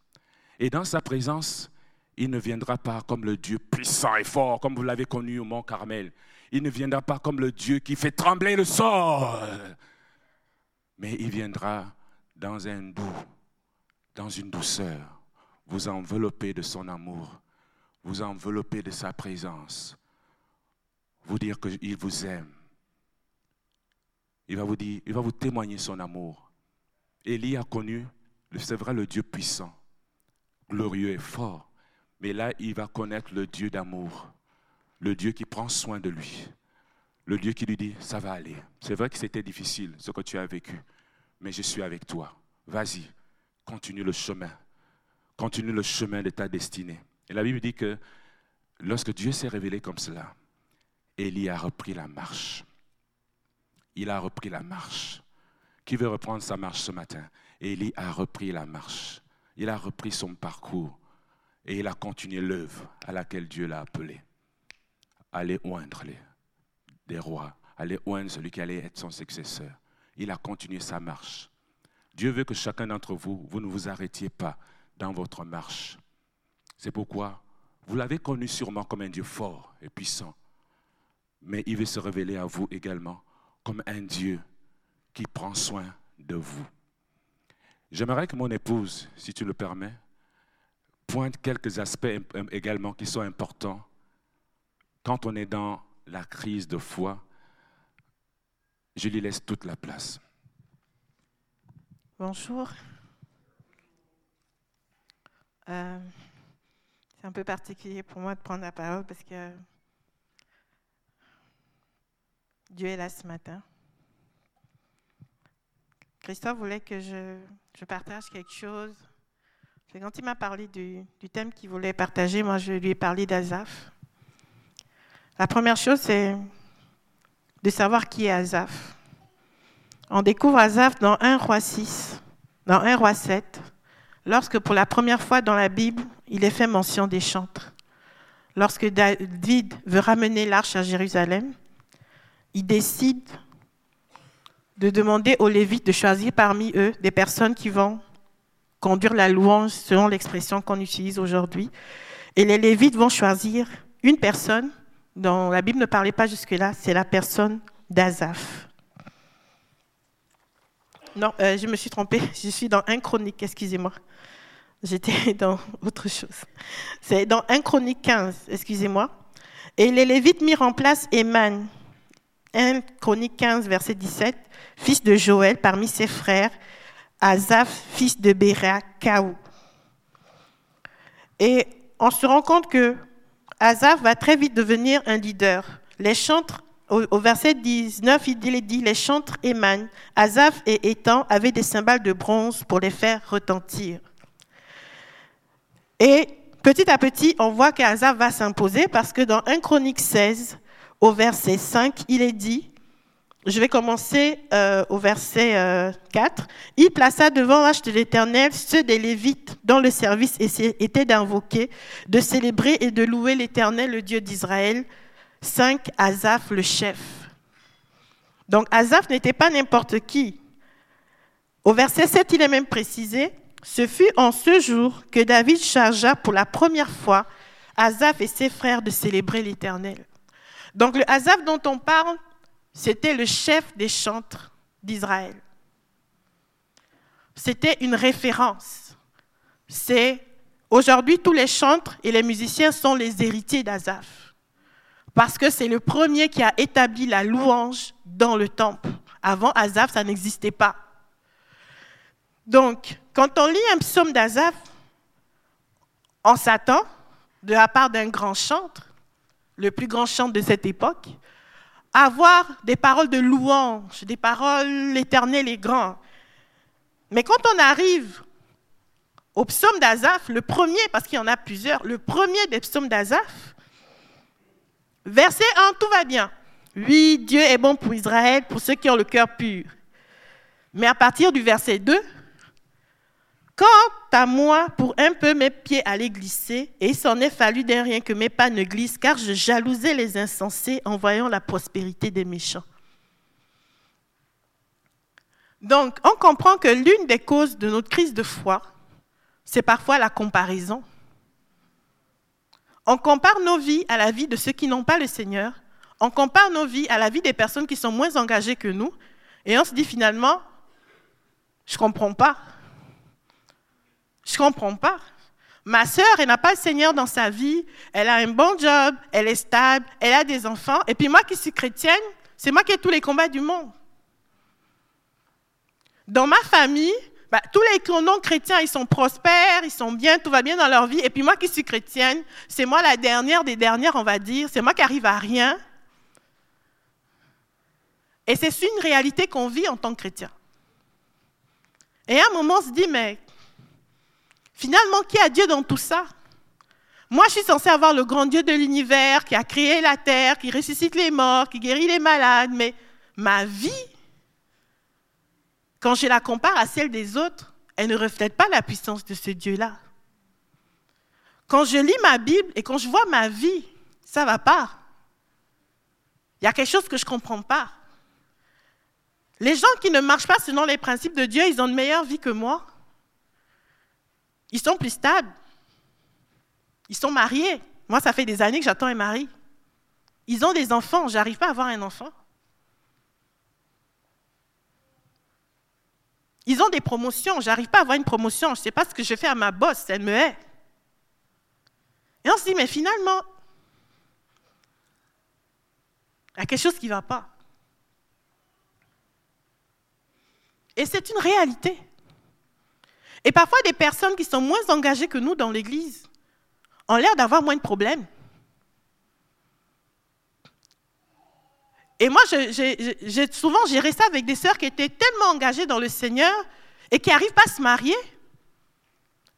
Et dans sa présence, il ne viendra pas comme le Dieu puissant et fort, comme vous l'avez connu au mont Carmel. Il ne viendra pas comme le Dieu qui fait trembler le sol. Mais il viendra dans un doux, dans une douceur, vous envelopper de son amour, vous envelopper de sa présence, vous dire qu'il vous aime. Il va vous dire, il va vous témoigner son amour. Élie a connu, c'est vrai, le Dieu puissant, glorieux et fort. Mais là, il va connaître le Dieu d'amour, le Dieu qui prend soin de lui, le Dieu qui lui dit, ça va aller. C'est vrai que c'était difficile, ce que tu as vécu, mais je suis avec toi. Vas-y, continue le chemin. Continue le chemin de ta destinée. Et la Bible dit que lorsque Dieu s'est révélé comme cela, Élie a repris la marche. il a repris la marche. Qui veut reprendre sa marche ce matin? Élie a repris la marche. Il a repris son parcours et il a continué l'œuvre à laquelle Dieu l'a appelé. Aller oindre les, des rois, aller oindre celui qui allait être son successeur. Il a continué sa marche. Dieu veut que chacun d'entre vous, vous ne vous arrêtiez pas dans votre marche. C'est pourquoi vous l'avez connu sûrement comme un Dieu fort et puissant, mais il veut se révéler à vous également comme un Dieu qui prend soin de vous. J'aimerais que mon épouse, si tu le permets, pointe quelques aspects également qui sont importants quand on est dans la crise de foi. Je lui laisse toute la place. Bonjour. Euh, c'est un peu particulier pour moi de prendre la parole parce que Dieu est là ce matin. Christophe voulait que je, partage quelque chose. Quand il m'a parlé du, thème qu'il voulait partager, moi je lui ai parlé d'Azaph. La première chose, c'est de savoir qui est Azaph. On découvre Azaph dans 1 roi 6, dans 1 roi 7, lorsque pour la première fois dans la Bible, il est fait mention des chantres. Lorsque David veut ramener l'arche à Jérusalem, il décide de demander aux Lévites de choisir parmi eux des personnes qui vont conduire la louange selon l'expression qu'on utilise aujourd'hui. Et les Lévites vont choisir une personne dont la Bible ne parlait pas jusque-là, c'est la personne d'Azaph. Non, euh, je me suis trompée, je suis dans un chronique, excusez-moi. J'étais dans autre chose. C'est dans 1 Chronique 15, excusez-moi. Et les Lévites mirent en place Eman, 1 Chronique 15, verset 17, fils de Joël parmi ses frères, Azaph, fils de Béra, Kaou. Et on se rend compte que Azaph va très vite devenir un leader. Les chantres, au, verset 19, il dit, les chantres émanent. Azaph et Étan avaient des cymbales de bronze pour les faire retentir. Et petit à petit, on voit qu'Azaph va s'imposer parce que dans 1 Chronique 16, au verset 5, il est dit, je vais commencer euh, au verset 4, euh, il plaça devant l'arche de l'Éternel ceux des Lévites dont le service était d'invoquer, de célébrer et de louer l'Éternel, le Dieu d'Israël. 5. Azaph, le chef. Donc Azaph n'était pas n'importe qui. Au verset 7, il est même précisé, ce fut en ce jour que David chargea pour la première fois Azaph et ses frères de célébrer l'Éternel. Donc le Azaph dont on parle, c'était le chef des chantres d'Israël. C'était une référence. C'est aujourd'hui tous les chantres et les musiciens sont les héritiers d'Azaph. Parce que c'est le premier qui a établi la louange dans le temple. Avant Azaph, ça n'existait pas. Donc, quand on lit un psaume d'Azaph, on s'attend, de la part d'un grand chantre, le plus grand chantre de cette époque, avoir des paroles de louange, des paroles éternelles et grandes. Mais quand on arrive au psaume d'Azaph, le premier, parce qu'il y en a plusieurs, le premier des psaumes d'Azaph, verset 1, tout va bien. Oui, Dieu est bon pour Israël, pour ceux qui ont le cœur pur. Mais à partir du verset 2, Quant à moi, pour un peu mes pieds allaient glisser, et il s'en est fallu d'un rien que mes pas ne glissent, car je jalousais les insensés en voyant la prospérité des méchants. Donc, on comprend que l'une des causes de notre crise de foi, c'est parfois la comparaison. On compare nos vies à la vie de ceux qui n'ont pas le Seigneur. On compare nos vies à la vie des personnes qui sont moins engagées que nous. Et on se dit finalement, je ne comprends pas. Je ne comprends pas. Ma sœur, elle n'a pas le Seigneur dans sa vie, elle a un bon job, elle est stable, elle a des enfants. Et puis moi qui suis chrétienne, c'est moi qui ai tous les combats du monde. Dans ma famille, bah, tous les non-chrétiens, ils sont prospères, ils sont bien, tout va bien dans leur vie. Et puis moi qui suis chrétienne, c'est moi la dernière des dernières, on va dire. C'est moi qui arrive à rien. Et c'est une réalité qu'on vit en tant que chrétien. Et à un moment, on se dit, mais Finalement, qui a Dieu dans tout ça? Moi, je suis censée avoir le grand Dieu de l'univers qui a créé la terre, qui ressuscite les morts, qui guérit les malades, mais, ma vie, quand je la compare à celle des autres, elle ne reflète pas la puissance de ce Dieu-là. Quand je lis ma Bible et quand je vois ma vie, ça ne va pas. Il y a quelque chose que je ne comprends pas. Les gens qui ne marchent pas selon les principes de Dieu, ils ont une meilleure vie que moi. Ils sont plus stables. Ils sont mariés. Moi, ça fait des années que j'attends un mari. Ils ont des enfants. Je n'arrive pas à avoir un enfant. Ils ont des promotions. Je n'arrive pas à avoir une promotion. Je ne sais pas ce que je fais à ma boss. Elle me hait. Et on se dit, mais finalement, il y a quelque chose qui ne va pas. Et c'est une réalité. Et parfois, des personnes qui sont moins engagées que nous dans l'Église ont l'air d'avoir moins de problèmes. Et moi, j'ai souvent géré ça avec des sœurs qui étaient tellement engagées dans le Seigneur et qui n'arrivent pas à se marier.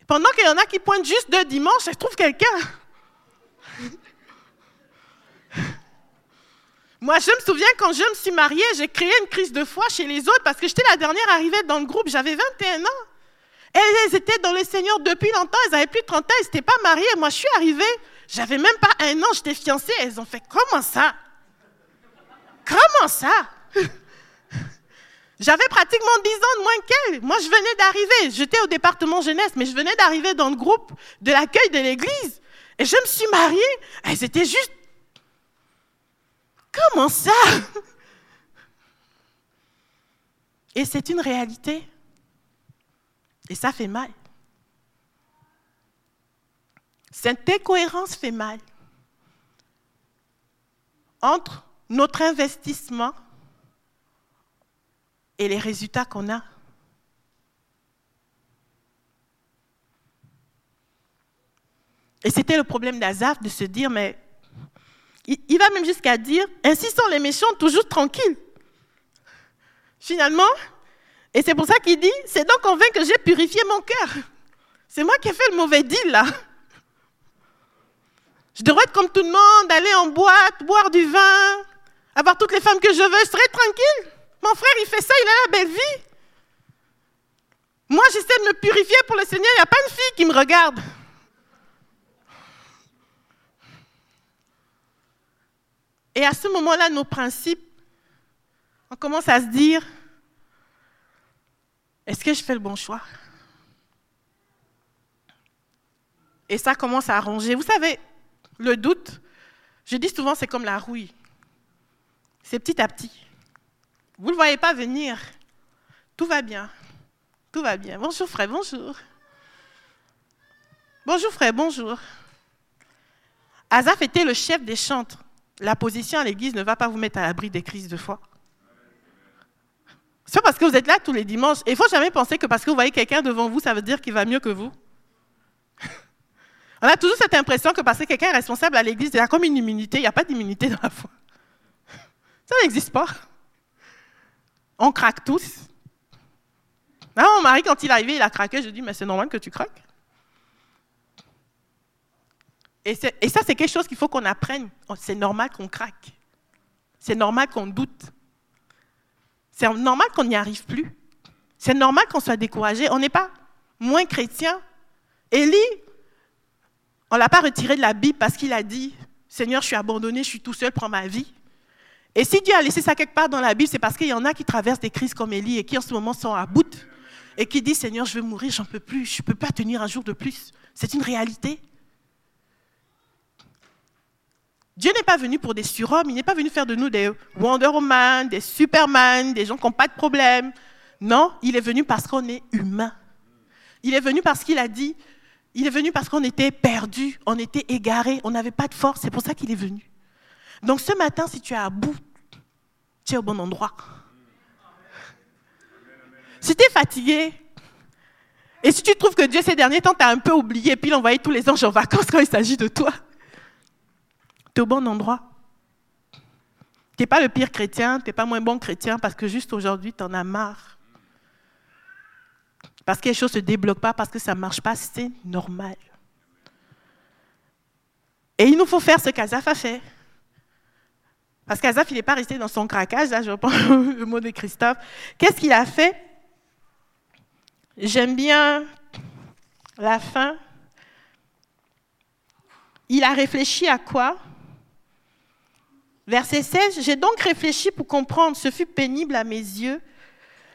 Pendant qu'il y en a qui pointent juste deux dimanches, elles trouvent quelqu'un. Moi, je me souviens quand je me suis mariée, j'ai créé une crise de foi chez les autres parce que j'étais la dernière arrivée dans le groupe, j'avais 21 ans. Elles étaient dans le Seigneur depuis longtemps, elles avaient plus de 30 ans, elles n'étaient pas mariées. Moi, je suis arrivée, j'avais même pas un an, j'étais fiancée. Elles ont fait comment ça? Comment ça? J'avais pratiquement 10 ans de moins qu'elles. Moi, je venais d'arriver. J'étais au département jeunesse, mais je venais d'arriver dans le groupe de l'accueil de l'église. Et je me suis mariée. Elles étaient juste. Comment ça? Et c'est une réalité. Et ça fait mal. Cette incohérence fait mal. Entre notre investissement et les résultats qu'on a. Et c'était le problème d'Azaf de se dire, mais il, va même jusqu'à dire, ainsi sont les méchants toujours tranquilles. Finalement, et c'est pour ça qu'il dit, c'est donc en vain que j'ai purifié mon cœur. C'est moi qui ai fait le mauvais deal là. Je devrais être comme tout le monde, aller en boîte, boire du vin, avoir toutes les femmes que je veux, je serai tranquille. Mon frère, il fait ça, il a la belle vie. Moi, j'essaie de me purifier pour le Seigneur, il n'y a pas une fille qui me regarde. Et à ce moment-là, nos principes, on commence à se dire, est-ce que je fais le bon choix? Et ça commence à arranger. Vous savez, le doute, je dis souvent, c'est comme la rouille. C'est petit à petit. Vous ne le voyez pas venir. Tout va bien. Tout va bien. Bonjour frère, bonjour. Bonjour frère, bonjour. Azaf était le chef des chantres. La position à l'église ne va pas vous mettre à l'abri des crises de foi. C'est parce que vous êtes là tous les dimanches. il ne faut jamais penser que parce que vous voyez quelqu'un devant vous, ça veut dire qu'il va mieux que vous. On a toujours cette impression que parce que quelqu'un est responsable à l'église, il y a comme une immunité. Il n'y a pas d'immunité dans la foi. Ça n'existe pas. On craque tous. Ah, mon mari, quand il est arrivé, il a craqué. Je dis, mais c'est normal que tu craques. Et, et ça, c'est quelque chose qu'il faut qu'on apprenne. Oh, c'est normal qu'on craque. C'est normal qu'on doute. C'est normal qu'on n'y arrive plus. C'est normal qu'on soit découragé. On n'est pas moins chrétien. Élie, on ne l'a pas retiré de la Bible parce qu'il a dit, Seigneur, je suis abandonné, je suis tout seul, prends ma vie. Et si Dieu a laissé ça quelque part dans la Bible, c'est parce qu'il y en a qui traversent des crises comme Élie et qui en ce moment sont à bout et qui disent Seigneur, je veux mourir, j'en peux plus, je ne peux pas tenir un jour de plus. C'est une réalité. Dieu n'est pas venu pour des surhommes, il n'est pas venu faire de nous des Wonder Woman, des Superman, des gens qui n'ont pas de problème. Non, il est venu parce qu'on est humain. Il est venu parce qu'il a dit, il est venu parce qu'on était perdus, on était égarés, on n'avait pas de force, c'est pour ça qu'il est venu. Donc ce matin, si tu es à bout, tu es au bon endroit. Si tu es fatigué, et si tu trouves que Dieu ces derniers temps t'a un peu oublié, puis l'envoyer tous les anges en vacances quand il s'agit de toi, tu es au bon endroit. Tu n'es pas le pire chrétien, tu n'es pas moins bon chrétien parce que juste aujourd'hui, tu en as marre. Parce que les choses ne se débloquent pas, parce que ça ne marche pas, c'est normal. Et il nous faut faire ce qu'Azaf a fait. Parce qu'Azaf, il n'est pas resté dans son craquage, là, je reprends le mot de Christophe. Qu'est-ce qu'il a fait? J'aime bien la fin. Il a réfléchi à quoi? Verset 16, j'ai donc réfléchi pour comprendre, ce fut pénible à mes yeux,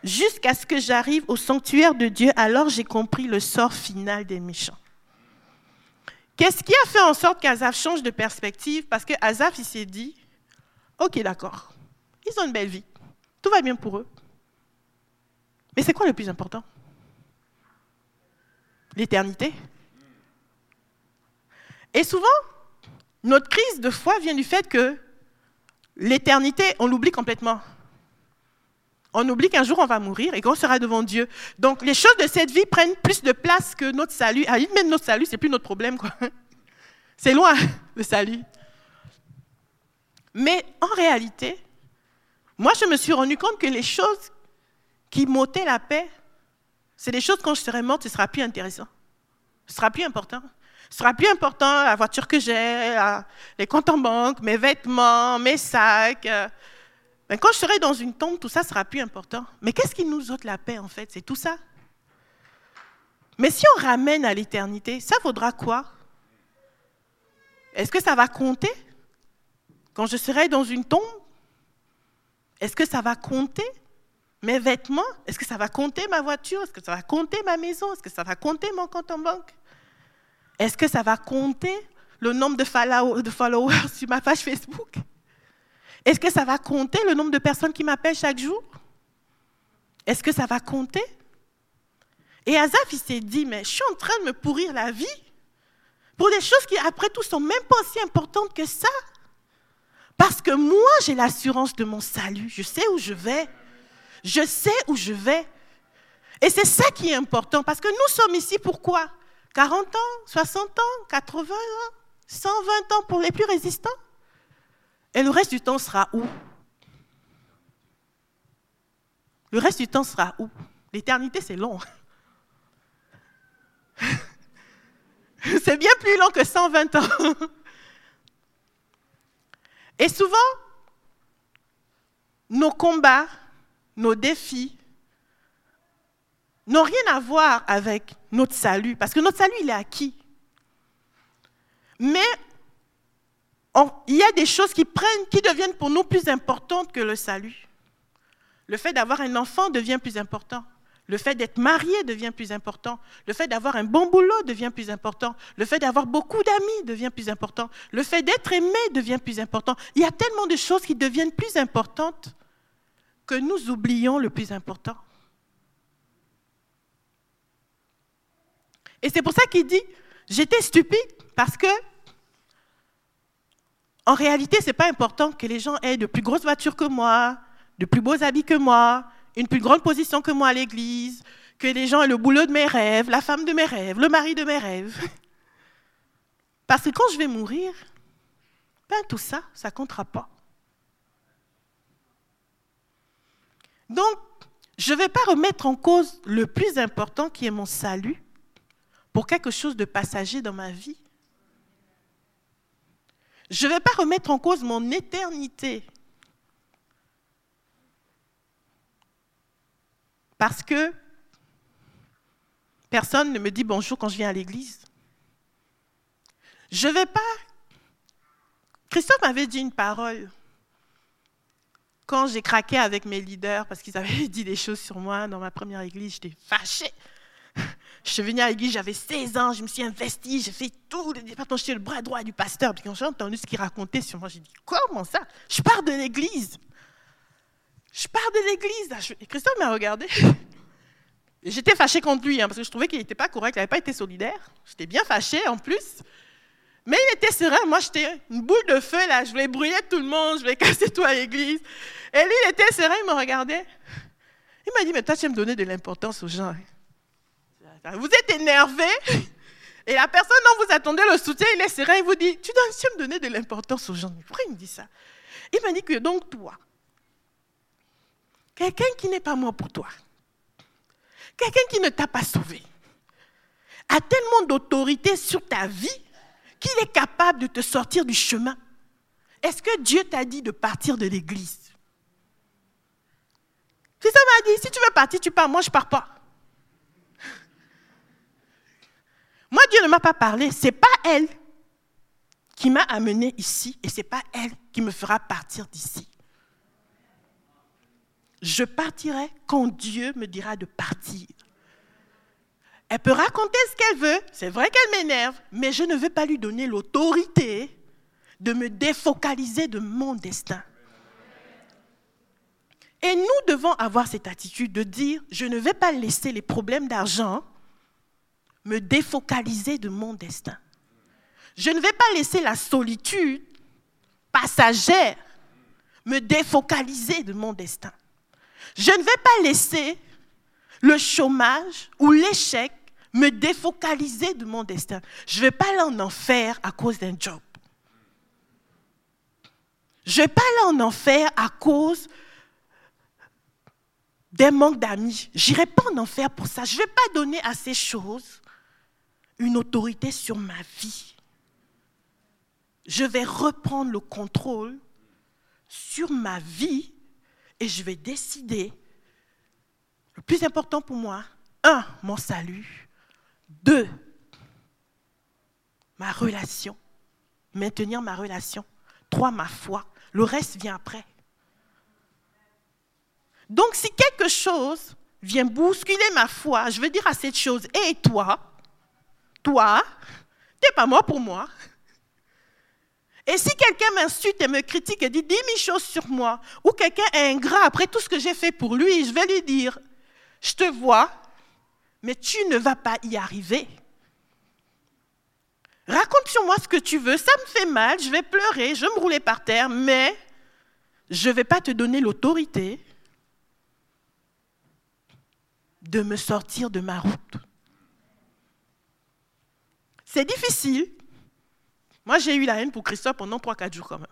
jusqu'à ce que j'arrive au sanctuaire de Dieu, alors j'ai compris le sort final des méchants. Qu'est-ce qui a fait en sorte qu'Azaf change de perspective? Parce que il s'est dit, ok d'accord, ils ont une belle vie, tout va bien pour eux. Mais c'est quoi le plus important? L'éternité. Et souvent, notre crise de foi vient du fait que l'éternité, on l'oublie complètement. On oublie qu'un jour on va mourir et qu'on sera devant Dieu. Donc les choses de cette vie prennent plus de place que notre salut. À même notre salut, c'est plus notre problème. C'est loin, le salut. Mais en réalité, moi je me suis rendu compte que les choses qui m'ôtaient la paix, c'est des choses quand je serai morte, ce sera plus intéressant. Ce sera plus important. Ce sera plus important la voiture que j'ai, les comptes en banque, mes vêtements, mes sacs. Euh. Mais quand je serai dans une tombe, tout ça sera plus important. Mais qu'est-ce qui nous ôte la paix en fait? C'est tout ça. Mais si on ramène à l'éternité, ça vaudra quoi? Est-ce que ça va compter? Quand je serai dans une tombe Est-ce que ça va compter? Mes vêtements Est-ce que ça va compter ma voiture? Est-ce que ça va compter ma maison? Est-ce que ça va compter mon compte en banque? Est-ce que ça va compter le nombre de followers sur ma page Facebook? Est-ce que ça va compter le nombre de personnes qui m'appellent chaque jour? Est-ce que ça va compter? Et Azaf, il s'est dit, mais je suis en train de me pourrir la vie pour des choses qui, après tout, sont même pas aussi importantes que ça. Parce que moi, j'ai l'assurance de mon salut. Je sais où je vais. Je sais où je vais. Et c'est ça qui est important. Parce que nous sommes ici pourquoi 40 ans, 60 ans, 80 ans, 120 ans pour les plus résistants? Et le reste du temps sera où? Le reste du temps sera où? L'éternité, c'est long. c'est bien plus long que 120 ans. Et souvent, nos combats, nos défis, n'ont rien à voir avec notre salut, parce que notre salut, il est acquis. Mais il y a des choses qui prennent, qui deviennent pour nous plus importantes que le salut. Le fait d'avoir un enfant devient plus important. Le fait d'être marié devient plus important. Le fait d'avoir un bon boulot devient plus important. Le fait d'avoir beaucoup d'amis devient plus important. Le fait d'être aimé devient plus important. Il y a tellement de choses qui deviennent plus importantes que nous oublions le plus important. Et c'est pour ça qu'il dit, j'étais stupide parce que, en réalité, ce n'est pas important que les gens aient de plus grosses voitures que moi, de plus beaux habits que moi, une plus grande position que moi à l'église, que les gens aient le boulot de mes rêves, la femme de mes rêves, le mari de mes rêves. Parce que quand je vais mourir, ben tout ça, ça ne comptera pas. Donc, je ne vais pas remettre en cause le plus important qui est mon salut, pour quelque chose de passager dans ma vie. Je ne vais pas remettre en cause mon éternité. Parce que personne ne me dit bonjour quand je viens à l'église. Je ne vais pas. Christophe m'avait dit une parole quand j'ai craqué avec mes leaders parce qu'ils avaient dit des choses sur moi dans ma première église. J'étais fâchée. Je suis venue à l'église, j'avais 16 ans, je me suis investie, j'ai fait tout le département, j'étais le bras droit du pasteur. Puis quand j'ai entendu ce qu'il racontait sur moi, j'ai dit Comment ça? Je pars de l'église. Je pars de l'église. Et Christophe m'a regardé. J'étais fâchée contre lui, hein, parce que je trouvais qu'il n'était pas correct, il n'avait pas été solidaire. J'étais bien fâchée en plus. Mais il était serein. Moi, j'étais une boule de feu, là. Je voulais brûler tout le monde, je voulais casser tout à l'église. Et lui, il était serein, il me regardait. Il m'a dit Mais toi, tu aimes donner de l'importance aux gens. Vous êtes énervé et la personne dont vous attendez le soutien, il est serein, il vous dit, tu dois me donner de l'importance aux gens. Pourquoi il me dit ça? Il m'a dit que donc toi, quelqu'un qui n'est pas moi pour toi, quelqu'un qui ne t'a pas sauvé, a tellement d'autorité sur ta vie qu'il est capable de te sortir du chemin. Est-ce que Dieu t'a dit de partir de l'église? Si ça m'a dit, si tu veux partir, tu pars. Moi, je pars pas. Moi, Dieu ne m'a pas parlé. Ce n'est pas elle qui m'a amené ici et ce n'est pas elle qui me fera partir d'ici. Je partirai quand Dieu me dira de partir. Elle peut raconter ce qu'elle veut, c'est vrai qu'elle m'énerve, mais je ne veux pas lui donner l'autorité de me défocaliser de mon destin. Et nous devons avoir cette attitude de dire, je ne vais pas laisser les problèmes d'argent me défocaliser de mon destin. Je ne vais pas laisser la solitude passagère me défocaliser de mon destin. Je ne vais pas laisser le chômage ou l'échec me défocaliser de mon destin. Je ne vais pas aller en enfer à cause d'un job. Je ne vais pas aller en enfer à cause d'un manque d'amis. Je n'irai pas en enfer pour ça. Je ne vais pas donner à ces choses une autorité sur ma vie. Je vais reprendre le contrôle sur ma vie et je vais décider le plus important pour moi, un, mon salut, deux, ma relation, maintenir ma relation, trois, ma foi, le reste vient après. Donc si quelque chose vient bousculer ma foi, je veux dire à cette chose, et toi, toi, t'es pas moi pour moi. Et si quelqu'un m'insulte et me critique et dit dix mille choses sur moi, ou quelqu'un est ingrat après tout ce que j'ai fait pour lui, je vais lui dire, je te vois, mais tu ne vas pas y arriver. Raconte sur moi ce que tu veux, ça me fait mal, je vais pleurer, je vais me rouler par terre, mais je ne vais pas te donner l'autorité de me sortir de ma route. C'est difficile. Moi, j'ai eu la haine pour Christophe pendant 3-4 jours quand même.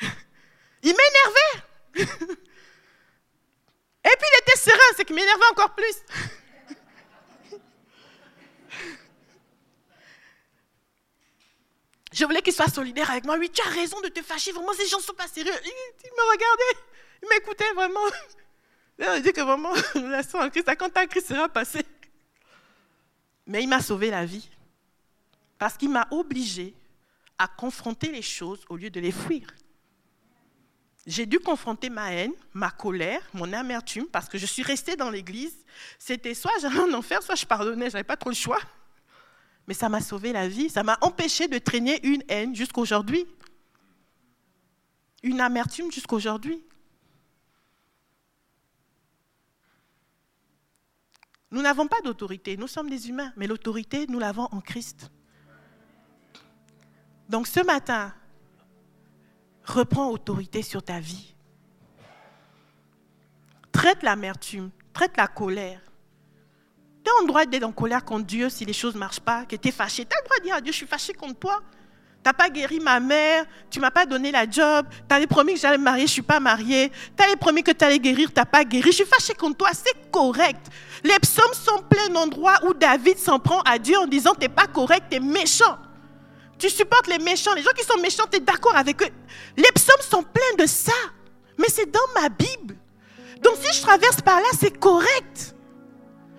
Il m'énervait. Et puis il était serein, c'est qu'il m'énervait encore plus. Je voulais qu'il soit solidaire avec moi. Oui, tu as raison de te fâcher. Vraiment, ces gens ne sont pas sérieux. Il, me regardait. Il m'écoutait vraiment. Il dit que vraiment, la en Christ, quand un Christ sera passé. Mais il m'a sauvé la vie. Parce qu'il m'a obligé à confronter les choses au lieu de les fuir. J'ai dû confronter ma haine, ma colère, mon amertume, parce que je suis restée dans l'église. C'était soit j'allais en enfer, soit je pardonnais, je n'avais pas trop le choix. Mais ça m'a sauvé la vie, ça m'a empêché de traîner une haine jusqu'aujourd'hui. Une amertume jusqu'aujourd'hui. Nous n'avons pas d'autorité, nous sommes des humains, mais l'autorité, nous l'avons en Christ. Donc ce matin, reprends autorité sur ta vie. Traite l'amertume, traite la colère. Tu as le droit d'être en colère contre Dieu si les choses ne marchent pas, que tu es fâché. Tu as le droit de dire à Dieu, je suis fâché contre toi. Tu n'as pas guéri ma mère, tu m'as pas donné la job, tu avais promis que j'allais me marier, je ne suis pas mariée, tu avais promis que tu allais guérir, tu n'as pas guéri, je suis fâché contre toi, c'est correct. Les psaumes sont pleins d'endroits où David s'en prend à Dieu en disant, tu n'es pas correct, tu es méchant. Tu supportes les méchants. Les gens qui sont méchants, tu es d'accord avec eux. Les psaumes sont pleins de ça. Mais c'est dans ma Bible. Donc si je traverse par là, c'est correct.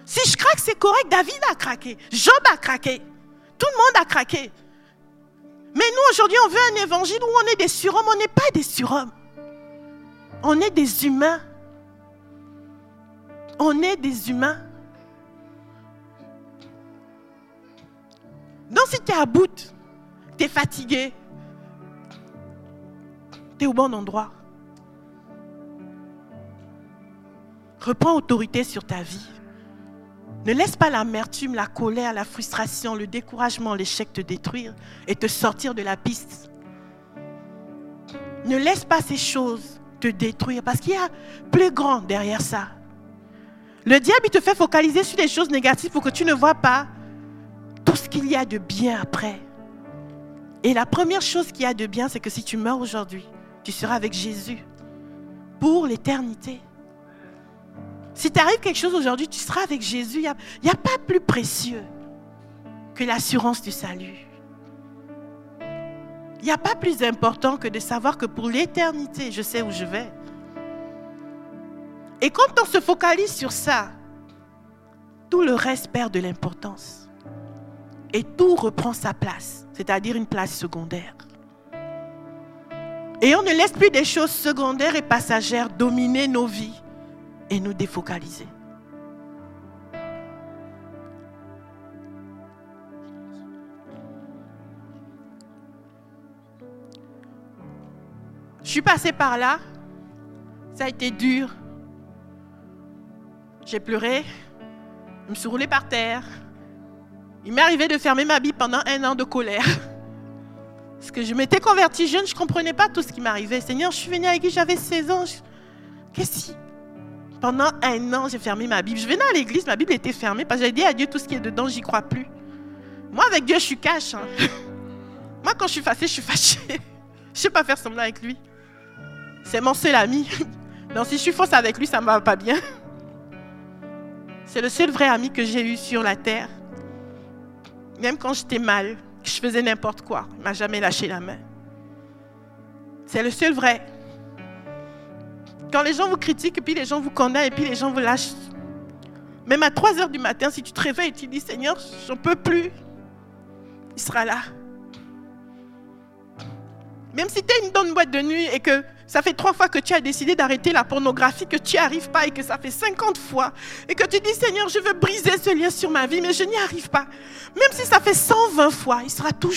Si je craque, c'est correct. David a craqué. Job a craqué. Tout le monde a craqué. Mais nous, aujourd'hui, on veut un évangile où on est des surhommes. On n'est pas des surhommes. On est des humains. On est des humains. Donc si tu es à bout, tu es fatigué, tu es au bon endroit. Reprends autorité sur ta vie. Ne laisse pas l'amertume, la colère, la frustration, le découragement, l'échec te détruire et te sortir de la piste. Ne laisse pas ces choses te détruire parce qu'il y a plus grand derrière ça. Le diable, te fait focaliser sur les choses négatives pour que tu ne vois pas tout ce qu'il y a de bien après. Et la première chose qu'il y a de bien, c'est que si tu meurs aujourd'hui, tu seras avec Jésus pour l'éternité. Si t'arrive quelque chose aujourd'hui, tu seras avec Jésus. Il n'y a, pas plus précieux que l'assurance du salut. Il n'y a pas plus important que de savoir que pour l'éternité, je sais où je vais. Et quand on se focalise sur ça, tout le reste perd de l'importance. Et tout reprend sa place, c'est-à-dire une place secondaire. Et on ne laisse plus des choses secondaires et passagères dominer nos vies et nous défocaliser. Je suis passée par là. Ça a été dur. J'ai pleuré. Je me suis roulée par terre. Il m'est arrivé de fermer ma Bible pendant un an de colère. Parce que je m'étais convertie jeune, je ne comprenais pas tout ce qui m'arrivait. Seigneur, je suis venue à l'église, j'avais 16 ans. Qu'est-ce que Pendant un an, j'ai fermé ma Bible. Je venais à l'église, ma Bible était fermée parce que j'avais dit à Dieu tout ce qui est dedans, j'y crois plus. Moi, avec Dieu, je suis cash. Hein. Moi, quand je suis fâchée, je suis fâchée. Je ne sais pas faire semblant avec lui. C'est mon seul ami. Donc si je suis fausse avec lui, ça ne va pas bien. C'est le seul vrai ami que j'ai eu sur la terre. Même quand j'étais mal, que je faisais n'importe quoi, il m'a jamais lâché la main. C'est le seul vrai. Quand les gens vous critiquent, et puis les gens vous condamnent, et puis les gens vous lâchent. Même à 3 heures du matin, si tu te réveilles et tu dis Seigneur, j'en peux plus, il sera là. Même si tu es une boîte de nuit et que ça fait trois fois que tu as décidé d'arrêter la pornographie, que tu n'y arrives pas et que ça fait 50 fois. Et que tu dis, Seigneur, je veux briser ce lien sur ma vie, mais je n'y arrive pas. Même si ça fait 120 fois, il sera toujours